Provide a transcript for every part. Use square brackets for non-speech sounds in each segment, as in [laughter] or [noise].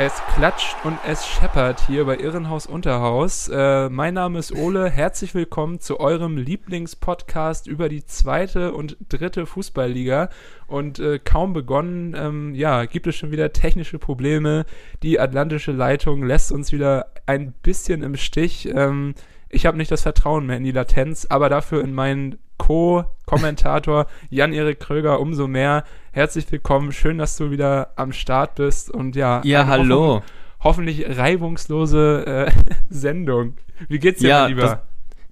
Es klatscht und es scheppert hier bei Irrenhaus Unterhaus. Äh, mein Name ist Ole. Herzlich willkommen zu eurem Lieblingspodcast über die zweite und dritte Fußballliga. Und äh, kaum begonnen, ähm, ja, gibt es schon wieder technische Probleme. Die atlantische Leitung lässt uns wieder ein bisschen im Stich. Ähm, ich habe nicht das Vertrauen mehr in die Latenz, aber dafür in meinen Co-Kommentator Jan-Erik Kröger umso mehr. Herzlich willkommen, schön, dass du wieder am Start bist und ja. Ja, hallo. Hoffen, hoffentlich reibungslose äh, [laughs] Sendung. Wie geht's dir, ja, mein Lieber? Das,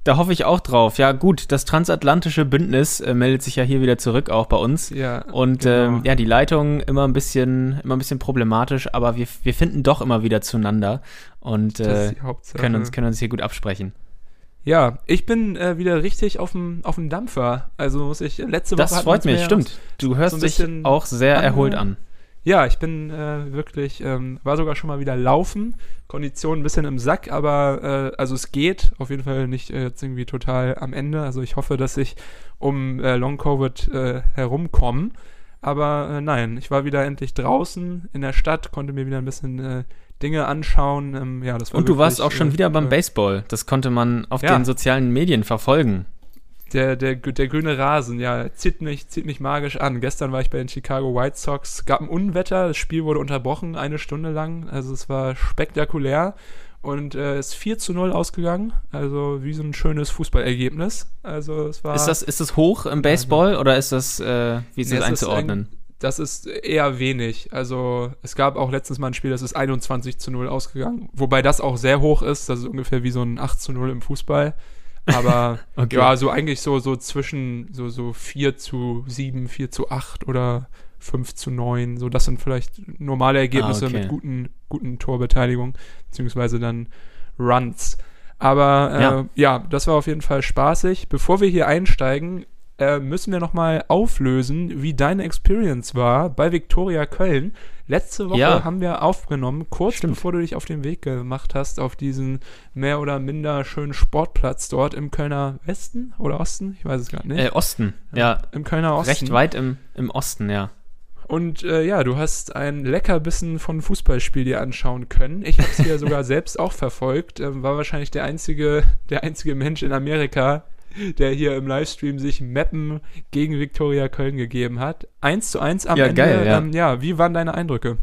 da hoffe ich auch drauf. Ja, gut, das transatlantische Bündnis äh, meldet sich ja hier wieder zurück, auch bei uns. Ja, und genau. ähm, ja, die Leitung immer ein bisschen, immer ein bisschen problematisch, aber wir, wir finden doch immer wieder zueinander und äh, können uns, können uns hier gut absprechen. Ja, ich bin äh, wieder richtig auf dem auf dem Dampfer. Also muss ich letzte Woche. Das freut mich, stimmt. Du hörst so dich auch sehr an, erholt an. Ja, ich bin äh, wirklich, ähm, war sogar schon mal wieder laufen, Kondition ein bisschen im Sack, aber äh, also es geht, auf jeden Fall nicht äh, jetzt irgendwie total am Ende. Also ich hoffe, dass ich um äh, Long Covid äh, herumkomme. Aber äh, nein, ich war wieder endlich draußen in der Stadt, konnte mir wieder ein bisschen äh, Dinge anschauen. Ähm, ja, das war Und du warst auch schon wieder beim Baseball. Das konnte man auf ja. den sozialen Medien verfolgen. Der, der, der grüne Rasen, ja, zieht mich, zieht mich magisch an. Gestern war ich bei den Chicago White Sox, gab ein Unwetter, das Spiel wurde unterbrochen, eine Stunde lang. Also es war spektakulär. Und äh, ist 4 zu 0 ausgegangen. Also wie so ein schönes Fußballergebnis. Also es war. Ist das, ist das hoch im Baseball ja, oder ist das, äh, wie ist nee, das einzuordnen? Ist das ist eher wenig. Also es gab auch letztens mal ein Spiel, das ist 21 zu 0 ausgegangen. Wobei das auch sehr hoch ist. Das ist ungefähr wie so ein 8 zu 0 im Fußball. Aber [laughs] okay. ja, so eigentlich so, so zwischen so, so 4 zu 7, 4 zu 8 oder 5 zu 9. So, das sind vielleicht normale Ergebnisse ah, okay. mit guten, guten Torbeteiligung, beziehungsweise dann Runs. Aber äh, ja. ja, das war auf jeden Fall spaßig. Bevor wir hier einsteigen, äh, müssen wir nochmal auflösen, wie deine Experience war bei Viktoria Köln. Letzte Woche ja. haben wir aufgenommen, kurz Stimmt. bevor du dich auf den Weg gemacht hast, auf diesen mehr oder minder schönen Sportplatz dort im Kölner Westen oder Osten? Ich weiß es gar nicht. Äh, Osten, ja. Im Kölner Osten. Recht weit im, im Osten, ja. Und äh, ja, du hast ein Leckerbissen von Fußballspiel dir anschauen können. Ich habe es ja sogar selbst auch verfolgt. Ähm, war wahrscheinlich der einzige, der einzige Mensch in Amerika, der hier im Livestream sich Mappen gegen Viktoria Köln gegeben hat. Eins zu eins am ja, Ende. Geil, ja. Ähm, ja, wie waren deine Eindrücke?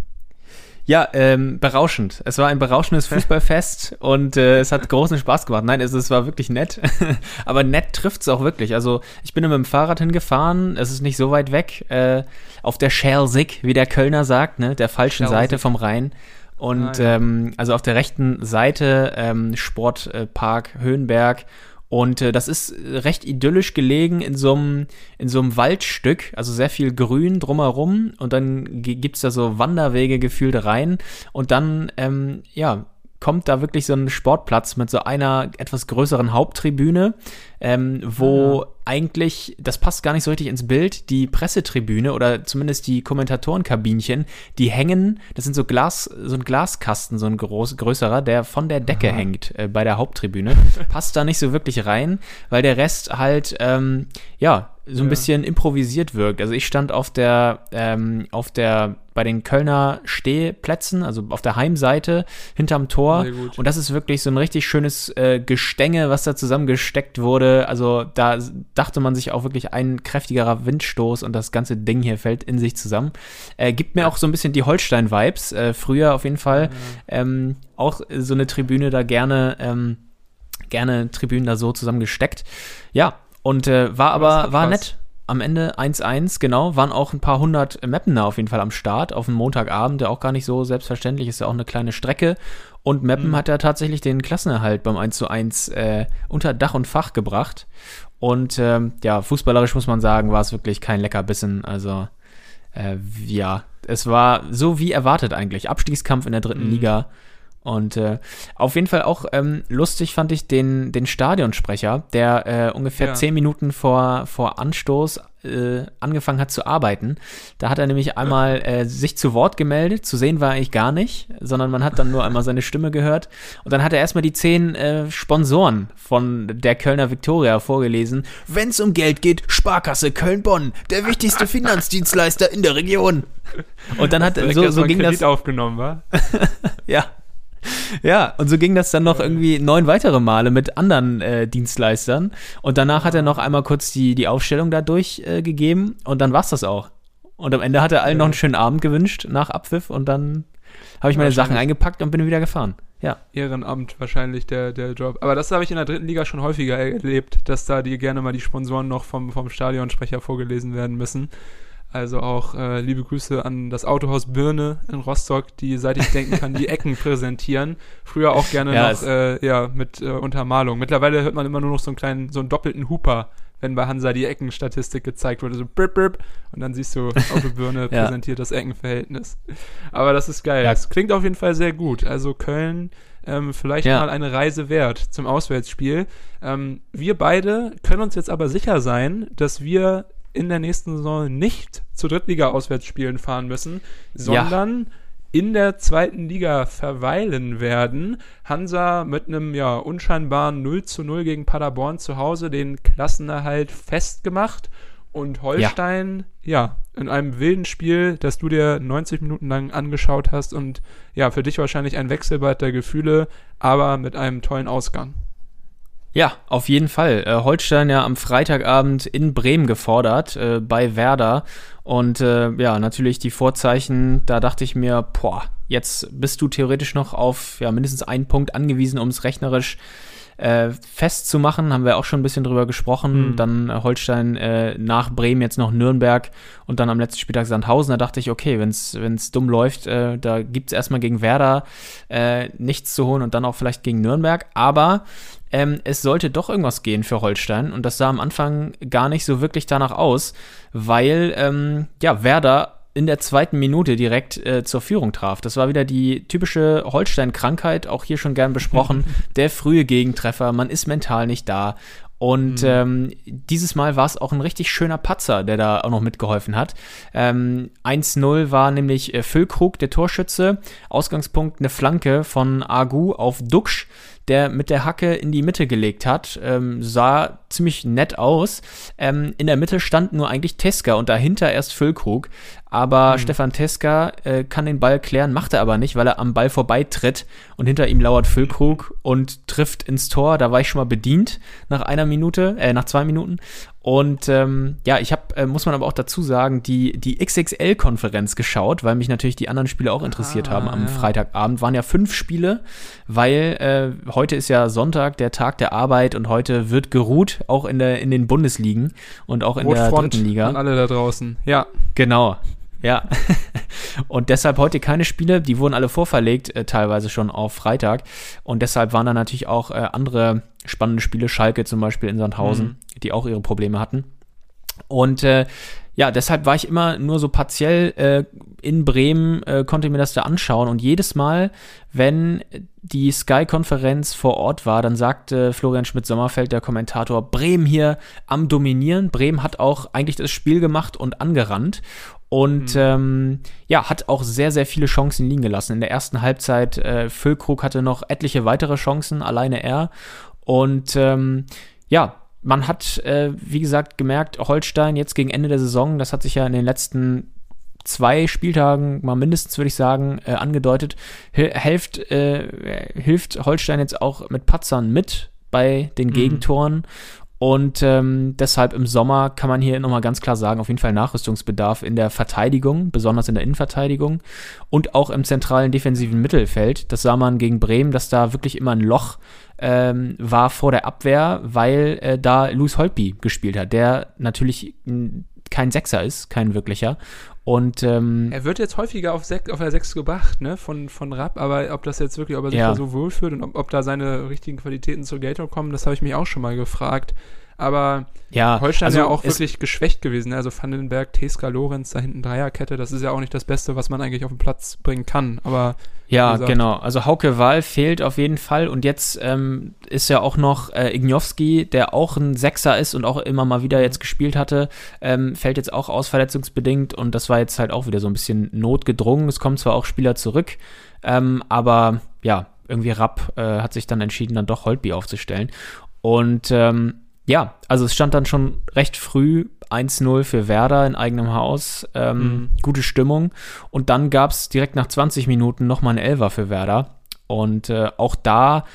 Ja, ähm, berauschend. Es war ein berauschendes [laughs] Fußballfest und äh, es hat großen Spaß gemacht. Nein, es, es war wirklich nett. [laughs] Aber nett trifft es auch wirklich. Also ich bin mit dem Fahrrad hingefahren, es ist nicht so weit weg, äh, auf der Schelsig, wie der Kölner sagt, ne, der falschen Schelsig. Seite vom Rhein. Und ah, ja. ähm, also auf der rechten Seite ähm, Sportpark Höhenberg und äh, das ist recht idyllisch gelegen in so einem Waldstück, also sehr viel Grün drumherum und dann gibt's da so Wanderwege gefühlt rein und dann ähm, ja kommt da wirklich so ein Sportplatz mit so einer etwas größeren Haupttribüne, ähm, wo ah. Eigentlich, das passt gar nicht so richtig ins Bild, die Pressetribüne oder zumindest die Kommentatorenkabinchen, die hängen, das sind so Glas, so ein Glaskasten, so ein groß, größerer, der von der Decke Aha. hängt äh, bei der Haupttribüne. Passt da nicht so wirklich rein, weil der Rest halt, ähm, ja, so ein ja. bisschen improvisiert wirkt. Also ich stand auf der, ähm, auf der, bei den Kölner Stehplätzen, also auf der Heimseite hinterm Tor. Und das ist wirklich so ein richtig schönes äh, Gestänge, was da zusammengesteckt wurde. Also da dachte man sich auch wirklich ein kräftigerer Windstoß und das ganze Ding hier fällt in sich zusammen. Äh, gibt mir ja. auch so ein bisschen die Holstein-Vibes. Äh, früher auf jeden Fall. Ja. Ähm, auch so eine Tribüne da gerne, ähm, gerne Tribünen da so zusammengesteckt. Ja, und äh, war aber, war nett. Am Ende 1-1, genau, waren auch ein paar hundert Mappener auf jeden Fall am Start, auf dem Montagabend, der auch gar nicht so selbstverständlich ist, ja auch eine kleine Strecke. Und Meppen mhm. hat ja tatsächlich den Klassenerhalt beim 1 1 äh, unter Dach und Fach gebracht. Und ähm, ja, fußballerisch muss man sagen, war es wirklich kein Leckerbissen. Also äh, ja, es war so wie erwartet eigentlich. Abstiegskampf in der dritten mhm. Liga. Und äh, auf jeden Fall auch ähm, lustig fand ich den, den Stadionsprecher, der äh, ungefähr Ja. zehn Minuten vor, vor Anstoß äh, angefangen hat zu arbeiten. Da hat er nämlich einmal [laughs] äh, sich zu Wort gemeldet. Zu sehen war er eigentlich gar nicht, sondern man hat dann nur einmal seine Stimme gehört. Und dann hat er erstmal die zehn äh, Sponsoren von der Kölner Viktoria vorgelesen. Wenn es um Geld geht, Sparkasse Köln-Bonn, der wichtigste Finanzdienstleister in der Region. [laughs] Und dann hat so, so ging Kredit das. aufgenommen, war. [laughs] Ja. [laughs] Ja, und so ging das dann noch irgendwie neun weitere Male mit anderen äh, Dienstleistern. Und danach hat er noch einmal kurz die, die Aufstellung da durchgegeben äh, gegeben und dann war's das auch. Und am Ende hat er allen noch einen schönen Abend gewünscht nach Abpfiff und dann habe ich meine Sachen eingepackt und bin wieder gefahren. Ja. Ehrenamt wahrscheinlich der, der Job. Aber das habe ich in der dritten Liga schon häufiger erlebt, dass da die gerne mal die Sponsoren noch vom, vom Stadionsprecher vorgelesen werden müssen. Also auch äh, liebe Grüße an das Autohaus Birne in Rostock, die, seit ich denken kann, die [laughs] Ecken präsentieren. Früher auch gerne Ja, noch äh, ja, mit äh, Untermalung. Mittlerweile hört man immer nur noch so einen kleinen, so einen doppelten Huper, wenn bei Hansa die Eckenstatistik gezeigt wurde. So brip, brip, und dann siehst du, Auto [laughs] Birne Ja. präsentiert das Eckenverhältnis. Aber das ist geil. Das klingt auf jeden Fall sehr gut. Also Köln ähm, vielleicht mal eine Reise wert zum Auswärtsspiel. Ähm, wir beide können uns jetzt aber sicher sein, dass wir in der nächsten Saison nicht zu Drittliga-Auswärtsspielen fahren müssen, sondern in der zweiten Liga verweilen werden. Hansa mit einem ja unscheinbaren 0 zu 0 gegen Paderborn zu Hause den Klassenerhalt festgemacht und Holstein, ja. in einem wilden Spiel, das du dir 90 Minuten lang angeschaut hast und ja, für dich wahrscheinlich ein Wechselbad der Gefühle, aber mit einem tollen Ausgang. Ja, auf jeden Fall. Äh, Holstein ja am Freitagabend in Bremen gefordert, äh, bei Werder. Und äh, ja, natürlich die Vorzeichen, da dachte ich mir, boah, jetzt bist du theoretisch noch auf ja, mindestens einen Punkt angewiesen, um es rechnerisch äh, festzumachen. Haben wir auch schon ein bisschen drüber gesprochen. Mhm. Dann äh, Holstein äh, nach Bremen, jetzt noch Nürnberg und dann am letzten Spieltag Sandhausen. Da dachte ich, okay, wenn es dumm läuft, äh, da gibt es erstmal gegen Werder nichts zu holen und dann auch vielleicht gegen Nürnberg. Aber ähm, es sollte doch irgendwas gehen für Holstein und das sah am Anfang gar nicht so wirklich danach aus, weil ähm, ja Werder in der zweiten Minute direkt äh, zur Führung traf. Das war wieder die typische Holstein-Krankheit, auch hier schon gern besprochen. [laughs] der frühe Gegentreffer, man ist mental nicht da. Und ähm, dieses Mal war es auch ein richtig schöner Patzer, der da auch noch mitgeholfen hat. Ähm, 1-0 war nämlich äh, Füllkrug, der Torschütze. Ausgangspunkt eine Flanke von Agu auf Duxch, der mit der Hacke in die Mitte gelegt hat. Ähm, sah ziemlich nett aus. Ähm, in der Mitte stand nur eigentlich Teska und dahinter erst Füllkrug. Aber Stefan Teska äh, kann den Ball klären, macht er aber nicht, weil er am Ball vorbeitritt und hinter ihm lauert Füllkrug und trifft ins Tor. Da war ich schon mal bedient nach einer Minute, äh, nach zwei Minuten. Und ähm, ja, ich habe, äh, muss man aber auch dazu sagen, die, die XXL-Konferenz geschaut, weil mich natürlich die anderen Spiele auch interessiert haben am Freitagabend. Waren ja fünf Spiele, weil äh, heute ist ja Sonntag, der Tag der Arbeit und heute wird geruht, auch in, der, in den Bundesligen und auch in der Rotfront dritten Liga. an alle da draußen. Ja, Genau. Ja. [laughs] und deshalb heute keine Spiele, die wurden alle vorverlegt, äh, teilweise schon auf Freitag. Und deshalb waren da natürlich auch äh, andere spannende Spiele, Schalke zum Beispiel in Sandhausen, die auch ihre Probleme hatten. Und äh, ja, deshalb war ich immer nur so partiell äh, in Bremen, äh, konnte mir das da anschauen. Und jedes Mal, wenn die Sky-Konferenz vor Ort war, dann sagte Florian Schmidt-Sommerfeld, der Kommentator, Bremen hier am Dominieren. Bremen hat auch eigentlich das Spiel gemacht und angerannt. Und ähm, ja, hat auch sehr, sehr viele Chancen liegen gelassen. In der ersten Halbzeit, äh, Füllkrug hatte noch etliche weitere Chancen, alleine er. Und ähm, ja, man hat, äh, wie gesagt, gemerkt, Holstein jetzt gegen Ende der Saison, das hat sich ja in den letzten zwei Spieltagen mal mindestens, würde ich sagen, äh, angedeutet, hil helft, äh, hilft Holstein jetzt auch mit Patzern mit bei den Gegentoren. Und ähm, deshalb im Sommer kann man hier nochmal ganz klar sagen, auf jeden Fall Nachrüstungsbedarf in der Verteidigung, besonders in der Innenverteidigung und auch im zentralen defensiven Mittelfeld. Das sah man gegen Bremen, dass da wirklich immer ein Loch ähm, war vor der Abwehr, weil äh, da Luis Holtby gespielt hat, der natürlich mh, kein Sechser ist, kein wirklicher. Und ähm, er wird jetzt häufiger auf, Sek auf der 6 gebracht, ne, von, von Rapp, aber ob das jetzt wirklich, ob er sich Ja. da so wohlfühlt und ob, ob da seine richtigen Qualitäten zur Geltung kommen, das habe ich mich auch schon mal gefragt. Aber ja, Holstein also ja auch wirklich geschwächt gewesen. Ne? Also Vandenberg, Teska, Lorenz, da hinten Dreierkette, das ist ja auch nicht das Beste, was man eigentlich auf den Platz bringen kann. Aber ja, genau. Also Hauke Wahl fehlt auf jeden Fall. Und jetzt ähm, ist ja auch noch äh, Ignowski, der auch ein Sechser ist und auch immer mal wieder jetzt gespielt hatte, ähm, fällt jetzt auch aus verletzungsbedingt. Und das war jetzt halt auch wieder so ein bisschen notgedrungen. Es kommen zwar auch Spieler zurück, ähm, aber ja, irgendwie Rapp äh, hat sich dann entschieden, dann doch Holtby aufzustellen. Und ähm, ja, also es stand dann schon recht früh 1-0 für Werder in eigenem Haus. Ähm, mhm. Gute Stimmung. Und dann gab es direkt nach 20 Minuten nochmal ein Elfer für Werder. Und äh, auch da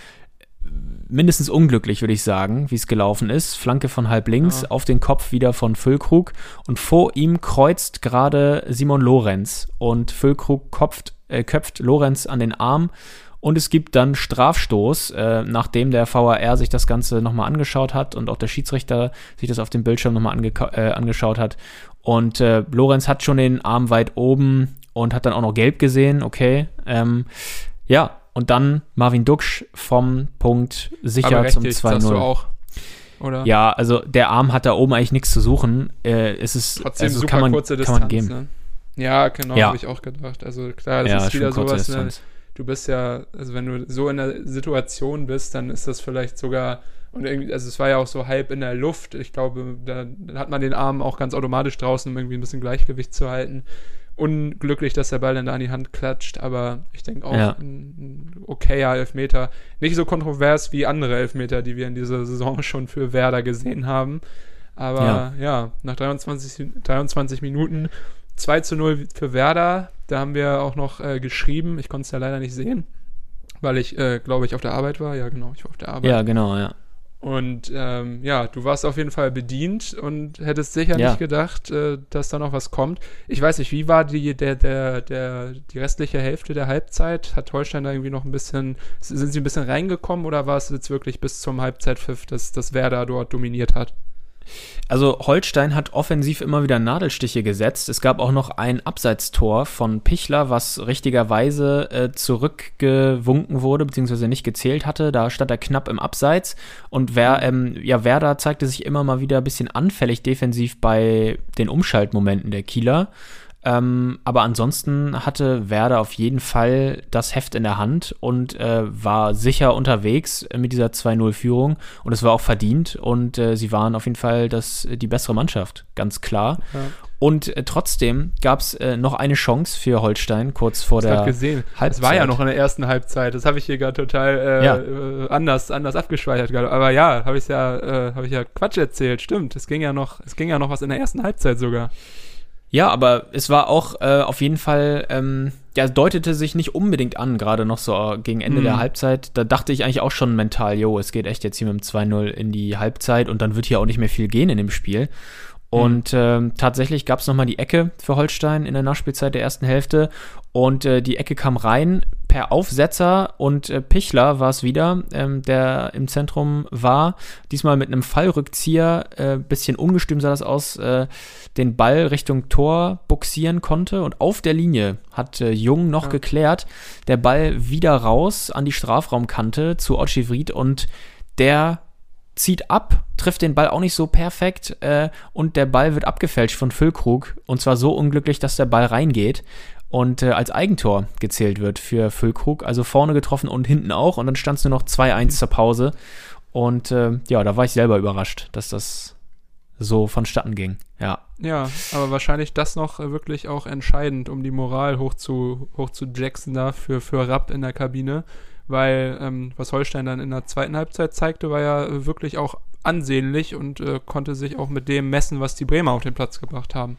mindestens unglücklich, würde ich sagen, wie es gelaufen ist. Flanke von halb links, ja. auf den Kopf wieder von Füllkrug. Und vor ihm kreuzt gerade Simon Lorenz. Und Füllkrug kopft, äh, köpft Lorenz an den Arm und es gibt dann Strafstoß, äh, nachdem der VAR sich das Ganze nochmal angeschaut hat und auch der Schiedsrichter sich das auf dem Bildschirm nochmal ange äh, angeschaut hat. Und äh, Lorenz hat schon den Arm weit oben und hat dann auch noch gelb gesehen, okay. Ähm, ja, und dann Marvin Duksch vom Punkt sicher zum 2-0. auch. Oder? Ja, also der Arm hat da oben eigentlich nichts zu suchen. Äh, es ist Trotzdem also super kann man, kurze Distanz, kann man geben. Ne? Ja, genau, ja. habe ich auch gedacht. Also klar, das ja, ist wieder sowas, ne, du bist ja, also wenn du so in der Situation bist, dann ist das vielleicht sogar, und irgendwie, also es war ja auch so halb in der Luft. Ich glaube, da, da hat man den Arm auch ganz automatisch draußen, um irgendwie ein bisschen Gleichgewicht zu halten. Unglücklich, dass der Ball dann da an die Hand klatscht, aber ich denke auch ja. ein, ein okayer Elfmeter. Nicht so kontrovers wie andere Elfmeter, die wir in dieser Saison [laughs] schon für Werder gesehen haben. Aber ja, ja nach 23, 23 Minuten 2 zu 0 für Werder. Da haben wir auch noch äh, geschrieben. Ich konnte es ja leider nicht sehen, weil ich, äh, glaube ich, auf der Arbeit war. Ja, genau, ich war auf der Arbeit. Ja, genau, ja. Und ähm, ja, du warst auf jeden Fall bedient und hättest sicher ja. nicht gedacht, äh, dass da noch was kommt. Ich weiß nicht, wie war die, der, der, der, die restliche Hälfte der Halbzeit? Hat Holstein da irgendwie noch ein bisschen, sind sie ein bisschen reingekommen oder war es jetzt wirklich bis zum Halbzeitpfiff, dass, dass Werder dort dominiert hat? Also Holstein hat offensiv immer wieder Nadelstiche gesetzt. Es gab auch noch ein Abseitstor von Pichler, was richtigerweise äh, zurückgewunken wurde, beziehungsweise nicht gezählt hatte. Da stand er knapp im Abseits. Und wer, ähm, ja, Werder zeigte sich immer mal wieder ein bisschen anfällig defensiv bei den Umschaltmomenten der Kieler. Ähm, aber ansonsten hatte Werder auf jeden Fall das Heft in der Hand und äh, war sicher unterwegs mit dieser 2-0-Führung. Und es war auch verdient. Und äh, sie waren auf jeden Fall das, die bessere Mannschaft, ganz klar. Ja. Und äh, trotzdem gab es äh, noch eine Chance für Holstein kurz vor der gesehen. Halbzeit. Es war ja noch in der ersten Halbzeit. Das habe ich hier gerade total äh, ja. Äh, anders, anders abgespeichert gerade. Aber ja, habe ich ja, habe ich ja Quatsch erzählt. Stimmt. Es ging ja noch, es ging ja noch was in der ersten Halbzeit sogar. Ja, aber es war auch äh, auf jeden Fall, ähm, ja, deutete sich nicht unbedingt an, gerade noch so gegen Ende mhm. der Halbzeit. Da dachte ich eigentlich auch schon mental, jo, es geht echt jetzt hier mit dem 2-0 in die Halbzeit und dann wird hier auch nicht mehr viel gehen in dem Spiel. Und mhm. ähm, tatsächlich gab es nochmal die Ecke für Holstein in der Nachspielzeit der ersten Hälfte. Und äh, die Ecke kam rein per Aufsetzer und äh, Pichler war es wieder, ähm, der im Zentrum war. Diesmal mit einem Fallrückzieher, äh, bisschen ungestüm sah das aus, äh, den Ball Richtung Tor buxieren konnte. Und auf der Linie hat äh, Jung noch ja. geklärt. Der Ball wieder raus an die Strafraumkante zu Otschivrit und der zieht ab, trifft den Ball auch nicht so perfekt äh, und der Ball wird abgefälscht von Füllkrug und zwar so unglücklich, dass der Ball reingeht und äh, als Eigentor gezählt wird für Füllkrug. Also vorne getroffen und hinten auch und dann stand es nur noch 2-1 zur Pause und äh, ja, da war ich selber überrascht, dass das so vonstatten ging. Ja. Ja, aber wahrscheinlich das noch wirklich auch entscheidend, um die Moral hoch zu, hoch zu Jackson da für, für Rapp in der Kabine weil ähm, was Holstein dann in der zweiten Halbzeit zeigte, war ja wirklich auch ansehnlich und äh, konnte sich auch mit dem messen, was die Bremer auf den Platz gebracht haben.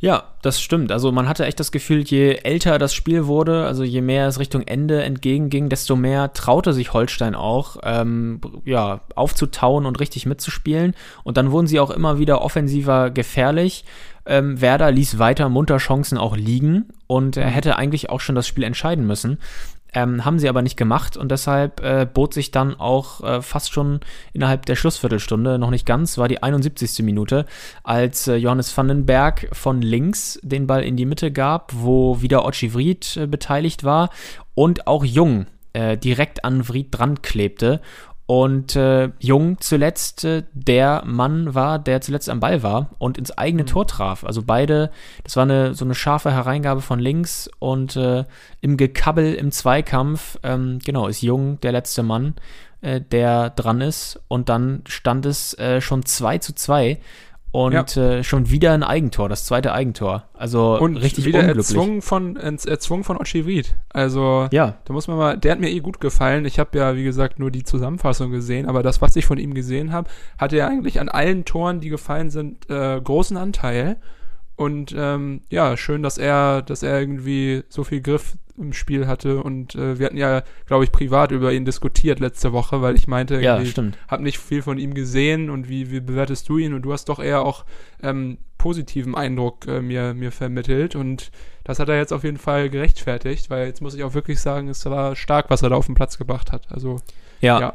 Ja, das stimmt. Also man hatte echt das Gefühl, je älter das Spiel wurde, also je mehr es Richtung Ende entgegenging, desto mehr traute sich Holstein auch, ähm, ja, aufzutauen und richtig mitzuspielen. Und dann wurden sie auch immer wieder offensiver gefährlich. Ähm, Werder ließ weiter munter Chancen auch liegen und er hätte eigentlich auch schon das Spiel entscheiden müssen. Ähm, haben sie aber nicht gemacht und deshalb äh, bot sich dann auch äh, fast schon innerhalb der Schlussviertelstunde, noch nicht ganz, war die 71. Minute, als äh, Johannes Vandenberg von links den Ball in die Mitte gab, wo wieder Ochi Vried äh, beteiligt war und auch Jung äh, direkt an Vried dran klebte Und äh, Jung zuletzt äh, der Mann war, der zuletzt am Ball war und ins eigene mhm. Tor traf. Also beide, das war eine so eine scharfe Hereingabe von links und äh, im Gekabbel im Zweikampf, ähm, genau, ist Jung der letzte Mann, äh, der dran ist. Und dann stand es äh, schon 2 zu 2 und ja. äh, schon wieder ein Eigentor, das zweite Eigentor. Also und richtig wieder unglücklich. erzwungen von, erzwungen von Ochivid. Also ja. da muss man mal, der hat mir eh gut gefallen. Ich habe ja, wie gesagt, nur die Zusammenfassung gesehen, aber das, was ich von ihm gesehen habe, hatte er eigentlich an allen Toren, die gefallen sind, äh, großen Anteil. Und ähm, ja, schön, dass er, dass er irgendwie so viel Griff im Spiel hatte. Und äh, wir hatten ja, glaube ich, privat über ihn diskutiert letzte Woche, weil ich meinte, ja, stimmt. habe nicht viel von ihm gesehen und wie, wie bewertest du ihn? Und du hast doch eher auch ähm, positiven Eindruck äh, mir, mir vermittelt. Und das hat er jetzt auf jeden Fall gerechtfertigt, weil jetzt muss ich auch wirklich sagen, es war stark, was er da auf den Platz gebracht hat. Also ja. ja.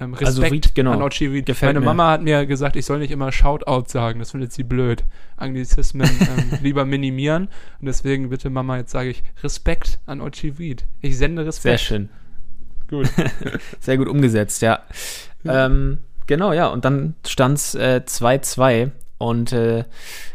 Ähm, also Respekt also genau. an Ochi Ried. Gefällt Meine mir. Mama hat mir gesagt, ich soll nicht immer Shoutout sagen, das findet sie blöd. Anglizismen [laughs] ähm, lieber minimieren. Und deswegen bitte Mama, jetzt sage ich Respekt an Ochi Ried. Ich sende Respekt. Sehr schön. Gut. [laughs] Sehr gut umgesetzt, ja. Ähm, genau, ja. Und dann stand es 2-2 und äh,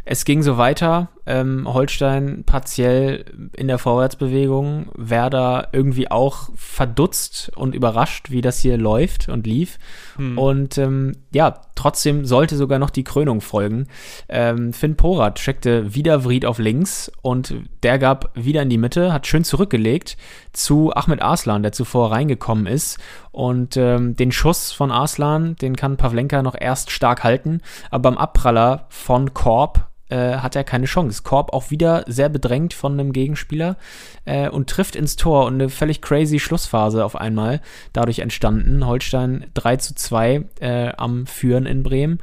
es ging so weiter. Ähm, Holstein partiell in der Vorwärtsbewegung. Werder irgendwie auch verdutzt und überrascht, wie das hier läuft und lief. Hm. Und ähm, ja, trotzdem sollte sogar noch die Krönung folgen. Ähm, Finn Porat checkte wieder Vried auf links und der gab wieder in die Mitte, hat schön zurückgelegt zu Ahmed Arslan, der zuvor reingekommen ist. Und ähm, den Schuss von Arslan, den kann Pavlenka noch erst stark halten. Aber beim Abpraller von Korb äh, hat er keine Chance. Korb auch wieder sehr bedrängt von einem Gegenspieler äh, und trifft ins Tor und eine völlig crazy Schlussphase auf einmal dadurch entstanden. Holstein 3 zu 2 äh, am Führen in Bremen.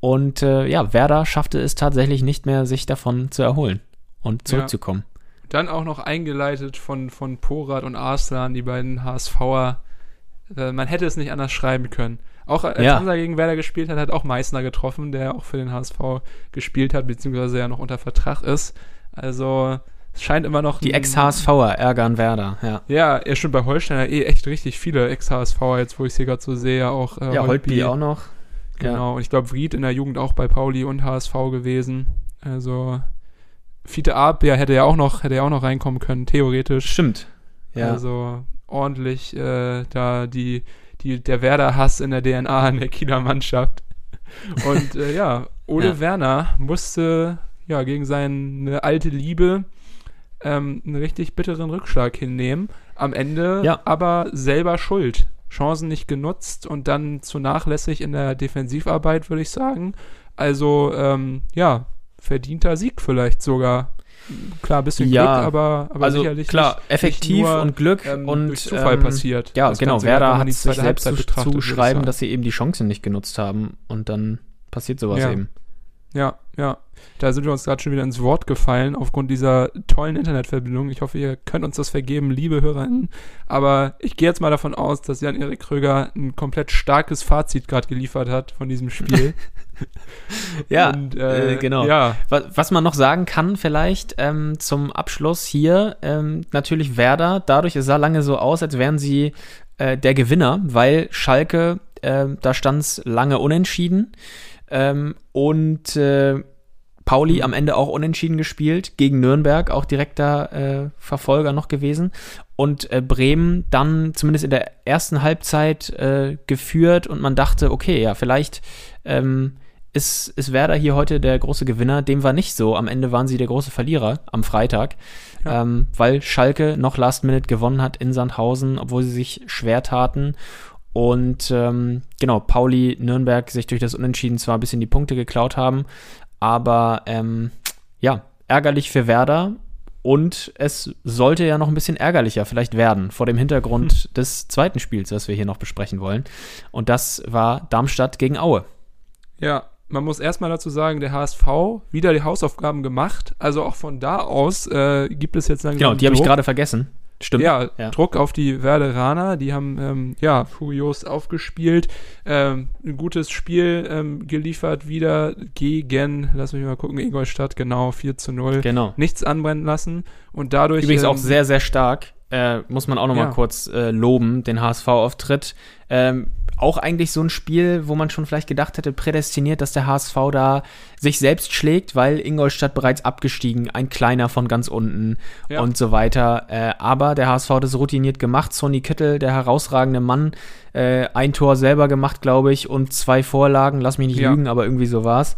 Und äh, ja, Werder schaffte es tatsächlich nicht mehr, sich davon zu erholen und zurückzukommen. Ja. Dann auch noch eingeleitet von, von Porat und Arslan, die beiden HSVer. Äh, man hätte es nicht anders schreiben können. Auch als ja. Hansa gegen Werder gespielt hat, hat auch Meißner getroffen, der auch für den HSV gespielt hat, beziehungsweise ja noch unter Vertrag ist. Also es scheint immer noch. Die Ex-HSVer ärgern Werder, ja. Ja, ja, schon bei Holstein eh echt richtig viele Ex-HSVer, jetzt wo ich sie gerade so sehe, auch. Äh, ja, Holtby auch noch. Genau, ja. und ich glaube, Fried in der Jugend auch bei Pauli und HSV gewesen. Also Fiete Ab, ja, hätte ja auch noch, hätte ja auch noch reinkommen können, theoretisch. Stimmt. Ja. Also ordentlich äh, da die die, der Werder-Hass in der DNA in der Kieler Mannschaft. Und äh, ja, Ole ja. Werner musste ja gegen seine alte Liebe ähm, einen richtig bitteren Rückschlag hinnehmen. Am Ende ja. aber selber schuld. Chancen nicht genutzt und dann zu nachlässig in der Defensivarbeit, würde ich sagen. Also, ähm, ja, verdienter Sieg vielleicht sogar klar, ein bisschen ja, Glück, aber, aber also sicherlich klar, nicht, effektiv nicht nur, und Glück ähm, und durch Zufall ähm, passiert. Ja, genau. Ganze, Werder hat sich selbst zu, zu schreiben, dass sie eben die Chancen nicht genutzt haben und dann passiert sowas ja. eben. Ja, ja. Da sind wir uns gerade schon wieder ins Wort gefallen aufgrund dieser tollen Internetverbindung. Ich hoffe, ihr könnt uns das vergeben, liebe HörerInnen. Aber ich gehe jetzt mal davon aus, dass Jan-Erik Kröger ein komplett starkes Fazit gerade geliefert hat von diesem Spiel. [laughs] [laughs] ja, Und, äh, äh, genau. Ja. Was, was, man noch sagen kann vielleicht ähm, zum Abschluss hier, ähm, natürlich Werder, dadurch, es sah lange so aus, als wären sie äh, der Gewinner, weil Schalke, äh, da stand es lange unentschieden. Ähm, und äh, Pauli am Ende auch unentschieden gespielt, gegen Nürnberg auch direkter äh, Verfolger noch gewesen. Und Bremen dann zumindest in der ersten Halbzeit geführt und man dachte, okay, ja, vielleicht ähm, ist, ist Werder hier heute der große Gewinner. Dem war nicht so. Am Ende waren sie der große Verlierer am Freitag, ja. ähm, weil Schalke noch Last Minute gewonnen hat in Sandhausen, obwohl sie sich schwer taten. Und ähm, genau, Pauli, Nürnberg sich durch das Unentschieden zwar ein bisschen die Punkte geklaut haben, aber ähm, ja, ärgerlich für Werder. Und es sollte ja noch ein bisschen ärgerlicher vielleicht werden vor dem Hintergrund hm. des zweiten Spiels, was wir hier noch besprechen wollen. Und das war Darmstadt gegen Aue. Ja, man muss erstmal dazu sagen, der HSV wieder die Hausaufgaben gemacht. Also auch von da aus äh, gibt es jetzt langsam. Genau, die habe ich gerade vergessen. Stimmt. Ja, ja, Druck auf die Werderaner, die haben ähm, ja furios aufgespielt, ähm, ein gutes Spiel ähm, geliefert wieder gegen, lass mich mal gucken, Ingolstadt, genau, 4 zu 0. Genau. Nichts anbrennen lassen und dadurch. Übrigens auch ähm, sehr, sehr stark, äh, muss man auch nochmal ja. kurz äh, loben, den HSV-Auftritt. Ähm, auch eigentlich so ein Spiel, wo man schon vielleicht gedacht hätte, prädestiniert, dass der HSV da sich selbst schlägt, weil Ingolstadt bereits abgestiegen, ein kleiner von ganz unten ja. und so weiter. Äh, aber der HSV hat es routiniert gemacht. Sonny Kittel, der herausragende Mann, äh, ein Tor selber gemacht, glaube ich, und zwei Vorlagen. Lass mich nicht ja. lügen, aber irgendwie so war's.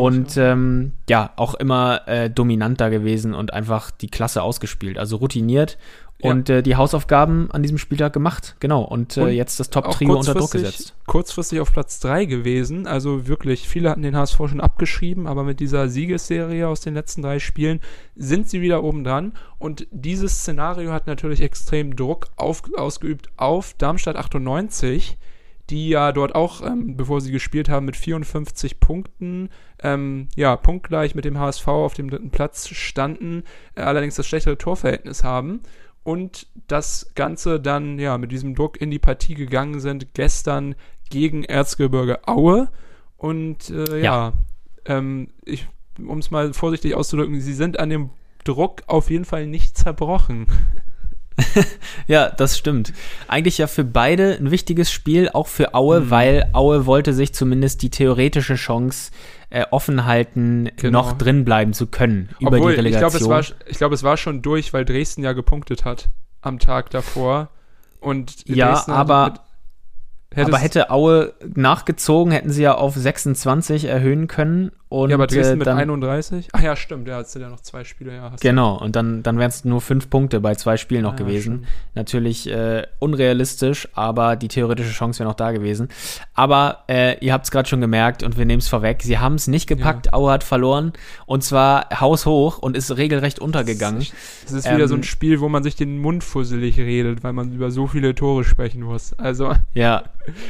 Und ähm, ja, auch immer äh, dominanter gewesen und einfach die Klasse ausgespielt. Also routiniert und äh, die Hausaufgaben an diesem Spieltag gemacht. Genau. Und, äh, jetzt das Top-Trio unter Druck gesetzt. Kurzfristig auf Platz 3 gewesen. Also wirklich, viele hatten den HSV schon abgeschrieben, aber mit dieser Siegesserie aus den letzten drei Spielen sind sie wieder oben dran. Und dieses Szenario hat natürlich extrem Druck auf, ausgeübt auf Darmstadt 98 die ja dort auch, ähm, bevor sie gespielt haben, mit 54 Punkten, ähm, ja, punktgleich mit dem HSV auf dem dritten Platz standen, äh, allerdings das schlechtere Torverhältnis haben und das Ganze dann ja mit diesem Druck in die Partie gegangen sind, gestern gegen Erzgebirge Aue. Und äh, ja, ja ähm, um es mal vorsichtig auszudrücken, sie sind an dem Druck auf jeden Fall nicht zerbrochen. [laughs] ja, das stimmt. Eigentlich ja für beide ein wichtiges Spiel, auch für Aue, mhm. weil Aue wollte sich zumindest die theoretische Chance äh, offen halten, genau. noch drin bleiben zu können über Obwohl, die Relegation. Ich glaube, es, war, glaub, es war schon durch, weil Dresden ja gepunktet hat am Tag davor. Und ja, Dresden aber aber hätte Aue nachgezogen, hätten sie ja auf 26 erhöhen können. Und, ja, aber Dresden äh, mit 31? Ach ja, stimmt, ja, hast du ja noch zwei Spiele. Ja, genau, und dann, dann wären es nur fünf Punkte bei zwei Spielen noch ah, gewesen. Stimmt. Natürlich äh, unrealistisch, aber die theoretische Chance wäre noch da gewesen. Aber äh, ihr habt es gerade schon gemerkt und wir nehmen es vorweg, sie haben es nicht gepackt, ja. Aue hat verloren und zwar haushoch und ist regelrecht untergegangen. Es ist, ähm, wieder so ein ähm, Spiel, wo man sich den Mund fusselig redet, weil man über so viele Tore sprechen muss. Also ja,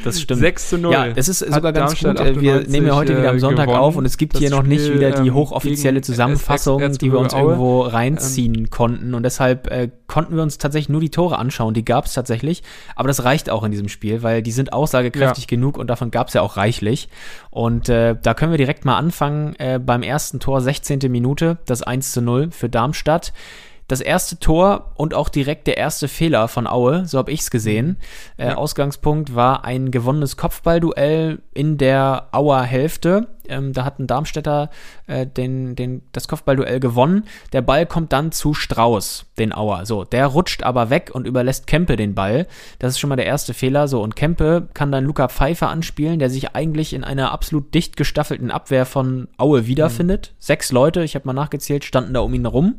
das stimmt. [laughs] 6 zu 0. Ja, es ist sogar ganz gut. Äh, wir nehmen ja heute wieder am Sonntag gewonnen. auf und es gibt hier noch Spiel, nicht wieder die ähm, hochoffizielle Zusammenfassung, die wir uns irgendwo reinziehen ähm, konnten. Und deshalb äh, konnten wir uns tatsächlich nur die Tore anschauen. Die gab es tatsächlich. Aber das reicht auch in diesem Spiel, weil die sind aussagekräftig ja. genug und davon gab es ja auch reichlich. Und äh, da können wir direkt mal anfangen. Äh, beim ersten Tor, 16. Minute, das 1 zu 0 für Darmstadt das erste Tor und auch direkt der erste Fehler von Aue, so habe ich es gesehen. Äh, ja. Ausgangspunkt war ein gewonnenes Kopfballduell in der Auer Hälfte. Ähm, da hat ein Darmstädter äh, den, den, das Kopfballduell gewonnen. Der Ball kommt dann zu Strauß, den Auer. So, der rutscht aber weg und überlässt Kempe den Ball. Das ist schon mal der erste Fehler. So, und Kempe kann dann Luca Pfeiffer anspielen, der sich eigentlich in einer absolut dicht gestaffelten Abwehr von Aue wiederfindet. Mhm. Sechs Leute, ich habe mal nachgezählt, standen da um ihn rum.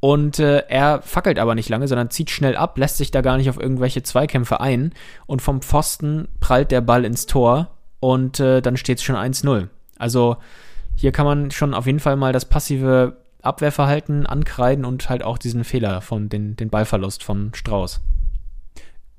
Und äh, er fackelt aber nicht lange, sondern zieht schnell ab, lässt sich da gar nicht auf irgendwelche Zweikämpfe ein. Und vom Pfosten prallt der Ball ins Tor und äh, dann steht es schon 1-0. Also hier kann man schon auf jeden Fall mal das passive Abwehrverhalten ankreiden und halt auch diesen Fehler von den, den Ballverlust von Strauß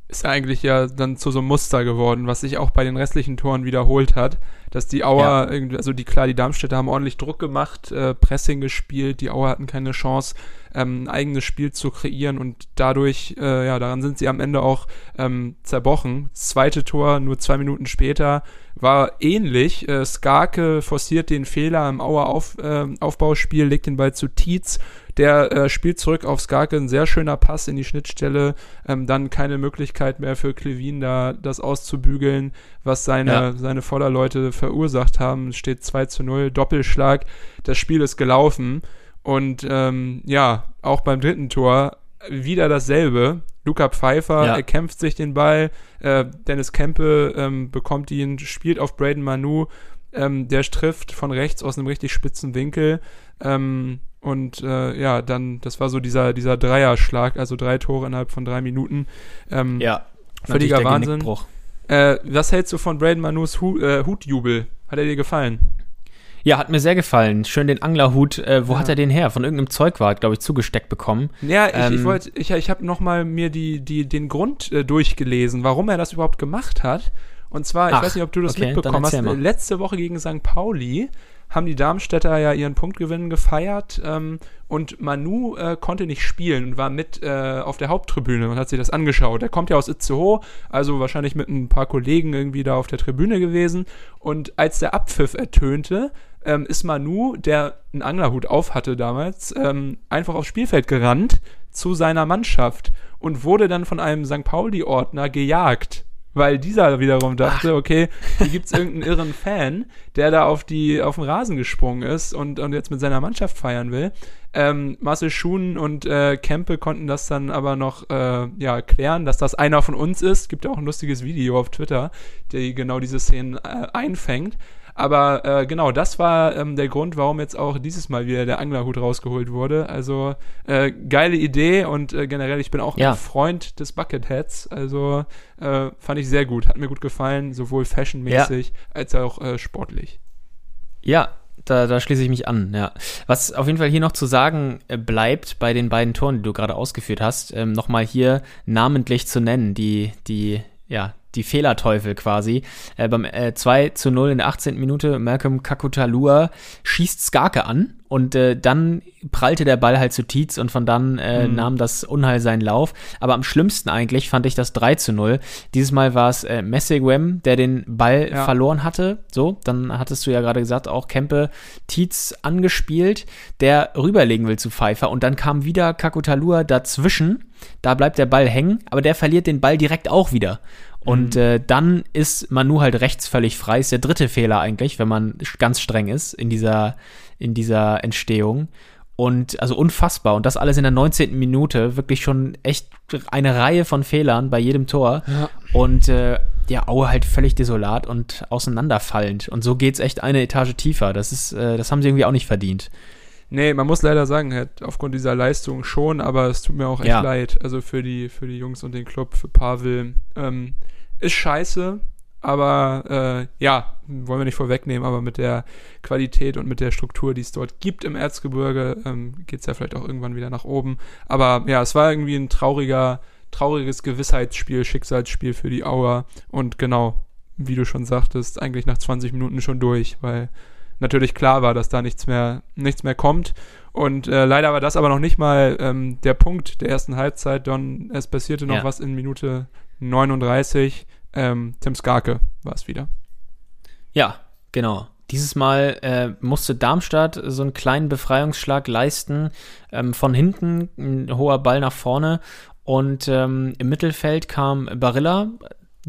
ist eigentlich ja dann zu so einem Muster geworden, was sich auch bei den restlichen Toren wiederholt hat, dass die Auer, ja. also die klar, die Darmstädter haben ordentlich Druck gemacht, äh, Pressing gespielt, die Auer hatten keine Chance, ähm, ein eigenes Spiel zu kreieren und dadurch, äh, ja, daran sind sie am Ende auch ähm, zerbrochen. Das zweite Tor, nur zwei Minuten später, war ähnlich. Äh, Skarke forciert den Fehler im Auer Auf, äh, Aufbauspiel, legt den Ball zu Tietz der äh, spielt zurück auf Skarke, ein sehr schöner Pass in die Schnittstelle. Ähm, dann keine Möglichkeit mehr für Klevin da das auszubügeln, was seine, ja. seine Vorderleute verursacht haben. Es steht 2 zu 0, Doppelschlag. Das Spiel ist gelaufen. Und ähm, ja, auch beim dritten Tor wieder dasselbe. Luca Pfeiffer ja. erkämpft sich den Ball. Äh, Dennis Kempe ähm, bekommt ihn, spielt auf Braden Manu. Ähm, der trifft von rechts aus einem richtig spitzen Winkel. Ähm, und äh, ja, dann, das war so dieser, dieser Dreierschlag, also drei Tore innerhalb von drei Minuten. Ähm, ja, völliger Wahnsinn. Äh, was hältst du von Braden Manus Hu äh, Hutjubel? Hat er dir gefallen? Ja, hat mir sehr gefallen. Schön den Anglerhut. Äh, wo ja. hat er den her? Von irgendeinem Zeugwart, glaube ich, zugesteckt bekommen. Ja, ich, ähm, ich wollte, ich, ich habe nochmal mir die, die, den Grund äh, durchgelesen, warum er das überhaupt gemacht hat. Und zwar, ich Ach, weiß nicht, ob du das okay, mitbekommen hast, letzte Woche gegen St. Pauli haben die Darmstädter ja ihren Punktgewinn gefeiert ähm, und Manu äh, konnte nicht spielen und war mit äh, auf der Haupttribüne und hat sich das angeschaut. Er kommt ja aus Itzehoe, also wahrscheinlich mit ein paar Kollegen irgendwie da auf der Tribüne gewesen und als der Abpfiff ertönte, ähm, ist Manu, der einen Anglerhut auf hatte damals, ähm, einfach aufs Spielfeld gerannt zu seiner Mannschaft und wurde dann von einem St. Pauli-Ordner gejagt weil dieser wiederum dachte, okay, hier gibt's irgendeinen irren Fan, der da auf die auf den Rasen gesprungen ist und, und jetzt mit seiner Mannschaft feiern will. Ähm, Marcel Schuhen und äh, Kempe konnten das dann aber noch äh, ja, klären, dass das einer von uns ist. Gibt ja auch ein lustiges Video auf Twitter, der genau diese Szenen äh, einfängt. Aber äh, genau, das war ähm, der Grund, warum jetzt auch dieses Mal wieder der Anglerhut rausgeholt wurde. Also äh, geile Idee und äh, generell, ich bin auch ja. ein Freund des Bucketheads. Also äh, fand ich sehr gut, hat mir gut gefallen, sowohl fashionmäßig ja. als auch äh, sportlich. Ja, da, da schließe ich mich an, ja. Was auf jeden Fall hier noch zu sagen äh, bleibt bei den beiden Toren, die du gerade ausgeführt hast, ähm, nochmal hier namentlich zu nennen, die, die, ja, die Fehlerteufel quasi. Äh, beim äh, 2 zu 0 in der 18. Minute, Malcolm Kakutalua schießt Skarke an und äh, dann prallte der Ball halt zu Tietz und von dann äh, mhm. nahm das Unheil seinen Lauf. Aber am schlimmsten eigentlich fand ich das 3 zu 0. Dieses Mal war es äh, Messegwem, der den Ball ja. verloren hatte. So, dann hattest du ja gerade gesagt, auch Kempe Tietz angespielt, der rüberlegen will zu Pfeiffer und dann kam wieder Kakutalua dazwischen. Da bleibt der Ball hängen, aber der verliert den Ball direkt auch wieder. Und mhm. äh, dann ist Manu halt rechts völlig frei. Ist der dritte Fehler eigentlich, wenn man ganz streng ist in dieser, in dieser Entstehung. Und also unfassbar. Und das alles in der 19. Minute. Wirklich schon echt eine Reihe von Fehlern bei jedem Tor. Ja. Und äh, ja, Aue halt völlig desolat und auseinanderfallend. Und so geht's echt eine Etage tiefer. Das ist, äh, das haben sie irgendwie auch nicht verdient. Nee, man muss leider sagen, halt, aufgrund dieser Leistung schon, aber es tut mir auch echt ja. leid. Also für die, für die Jungs und den Club, für Pavel. Ähm, ist scheiße, aber äh, ja, wollen wir nicht vorwegnehmen, aber mit der Qualität und mit der Struktur, die es dort gibt im Erzgebirge, ähm, geht es ja vielleicht auch irgendwann wieder nach oben. Aber ja, es war irgendwie ein trauriger, trauriges Gewissheitsspiel, Schicksalsspiel für die Auer. Und genau, wie du schon sagtest, eigentlich nach 20 Minuten schon durch, weil natürlich klar war, dass da nichts mehr, nichts mehr kommt. Und äh, leider war das aber noch nicht mal ähm, der Punkt der ersten Halbzeit, Don. Es passierte noch ja. was in Minute 39. Ähm, Tim Skarke war es wieder. Ja, genau. Dieses Mal äh, musste Darmstadt so einen kleinen Befreiungsschlag leisten. Ähm, von hinten ein hoher Ball nach vorne. Und ähm, im Mittelfeld kam Barilla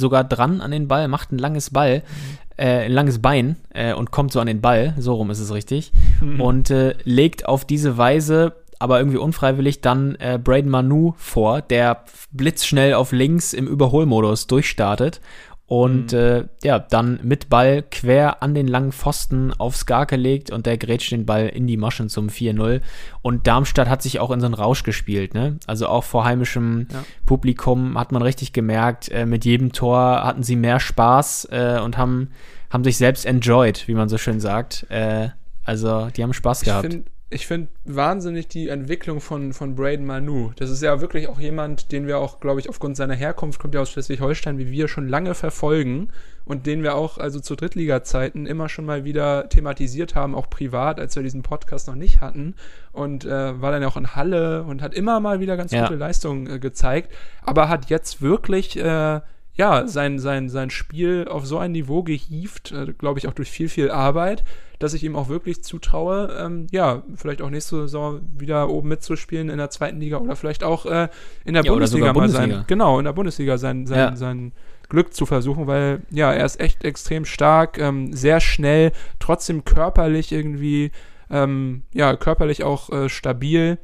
sogar dran an den Ball, macht ein langes Ball, mhm. äh, ein langes Bein äh, und kommt so an den Ball, so rum ist es richtig, mhm. und äh, legt auf diese Weise aber irgendwie unfreiwillig dann äh, Braden Manu vor, der blitzschnell auf links im Überholmodus durchstartet und mhm. äh, ja, dann mit Ball quer an den langen Pfosten aufs Garke legt und der grätscht den Ball in die Maschen zum 4-0. Und Darmstadt hat sich auch in so einen Rausch gespielt, ne? Also auch vor heimischem ja. Publikum hat man richtig gemerkt, äh, mit jedem Tor hatten sie mehr Spaß äh, und haben, haben sich selbst enjoyed, wie man so schön sagt. Äh, also die haben Spaß gehabt. Ich find, ich finde wahnsinnig die Entwicklung von, von Braden Manu. Das ist ja wirklich auch jemand, den wir auch, glaube ich, aufgrund seiner Herkunft, kommt ja aus Schleswig-Holstein, wie wir schon lange verfolgen und den wir auch also zu Drittliga-Zeiten immer schon mal wieder thematisiert haben, auch privat, als wir diesen Podcast noch nicht hatten. Und äh, war dann ja auch in Halle und hat immer mal wieder ganz ja. gute Leistungen äh, gezeigt, aber hat jetzt wirklich. Äh, ja, sein, sein, sein Spiel auf so ein Niveau gehievt, äh, glaube ich auch durch viel, viel Arbeit, dass ich ihm auch wirklich zutraue, ähm, ja, vielleicht auch nächste Saison wieder oben mitzuspielen in der zweiten Liga oder vielleicht auch äh, in der ja, Bundesliga mal Bundesliga. sein, genau, in der Bundesliga sein, sein, ja. sein Glück zu versuchen, weil ja, er ist echt extrem stark, ähm, sehr schnell, trotzdem körperlich irgendwie, ähm, ja, körperlich auch äh, stabil